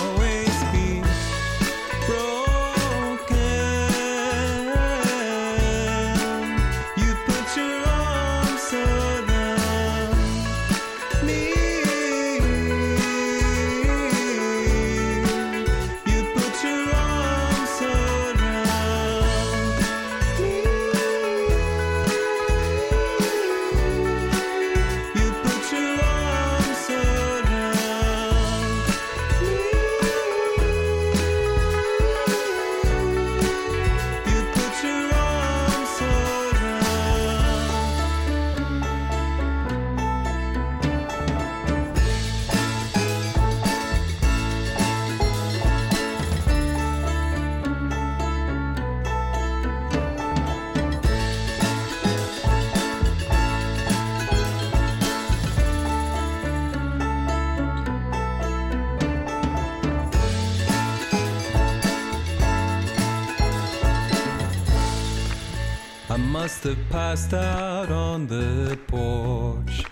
passed out on the porch.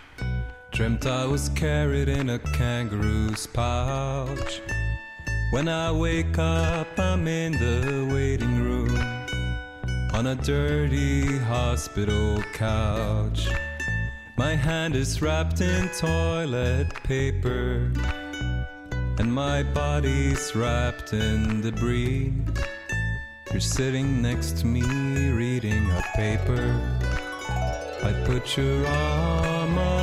Dreamt I was carried in a kangaroo's pouch. When I wake up, I'm in the waiting room on a dirty hospital couch. My hand is wrapped in toilet paper, and my body's wrapped in debris. You're sitting next to me reading a paper. I put your arm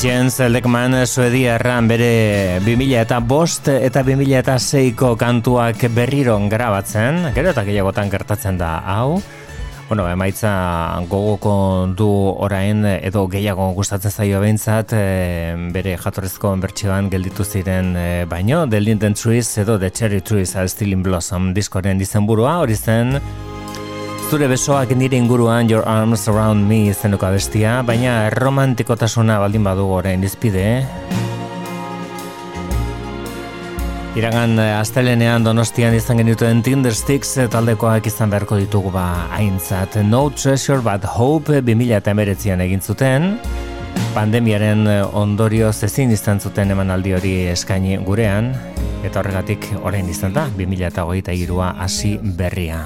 Jens Lekman Suediarran bere 2000 eta bost eta 2000 eta seiko kantuak berriro grabatzen, gero eta gehiagotan gertatzen da hau. Bueno, emaitza gogoko du orain edo gehiago gustatzen zaio behintzat e, bere jatorrezko bertsioan gelditu ziren e, baino, The Linden Trees edo The Cherry Trees are Still in Blossom diskoren izenburua, hori zen Zure besoak nire inguruan Your Arms Around Me izenuko abestia, baina romantikotasuna baldin badugu orain izpide. Iragan eh, astelenean donostian izan genituen Tindersticks eh, taldekoak izan beharko ditugu ba aintzat. No Treasure But Hope 2000 eta emeretzian egin zuten. Pandemiaren eh, ondorio ezin izan zuten emanaldi hori eskaini gurean. Eta horregatik orain izan da 2000 eta hogeita irua hasi berria.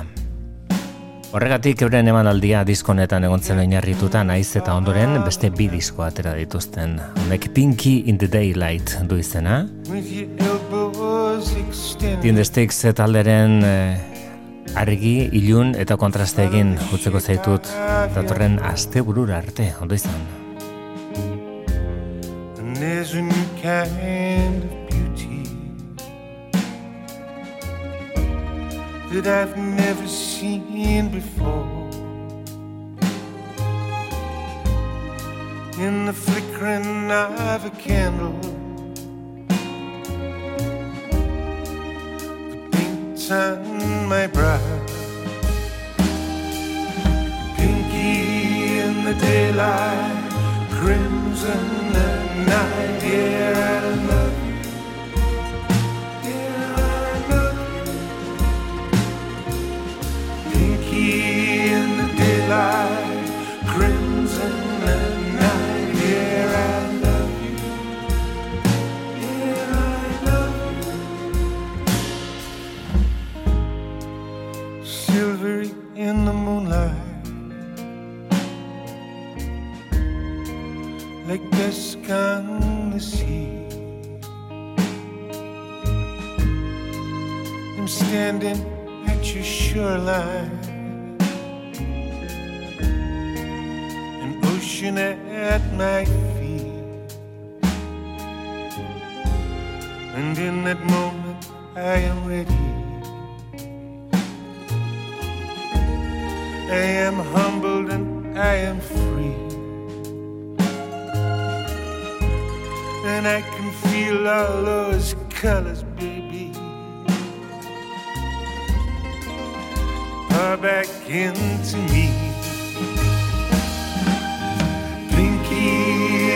Horregatik euren emanaldia diskonetan egontzen oinarrituta naiz eta ondoren beste bi disko atera dituzten. Honek Pinky in the Daylight du izena. Tindestik talderen eh, argi, ilun eta kontraste egin utzeko zaitut datorren aste burura arte, ondo izan. And there's a new kind that I've never seen before. In the flickering of a candle, the paint's on my brow. Pinky in the daylight, crimson at night. Yeah, I love I'm standing at your shoreline, ocean at my feet, and in that moment I am ready. I am humbled and I am free. and I can feel all those colors, baby. Pour back into me.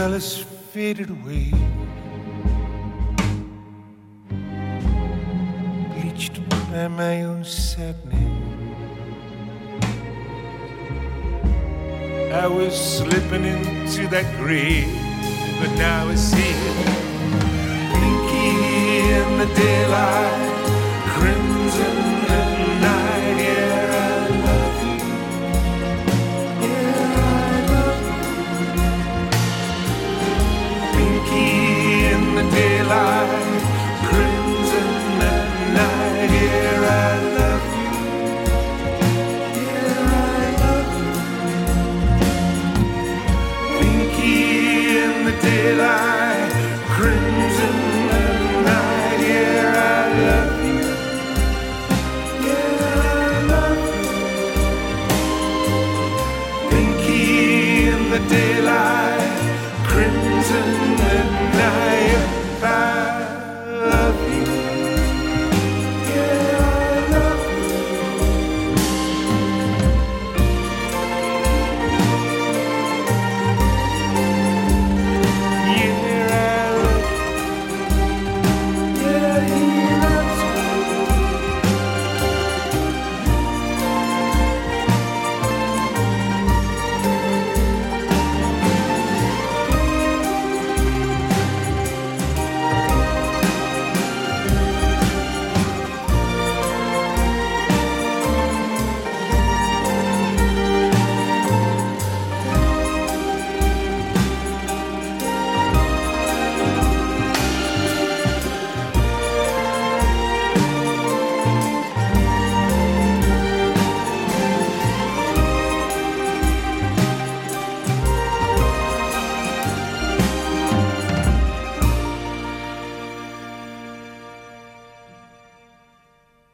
colors faded away. Bleached by my own sadness. I was slipping into that grave, but now I see it. Blinky in the daylight, crimson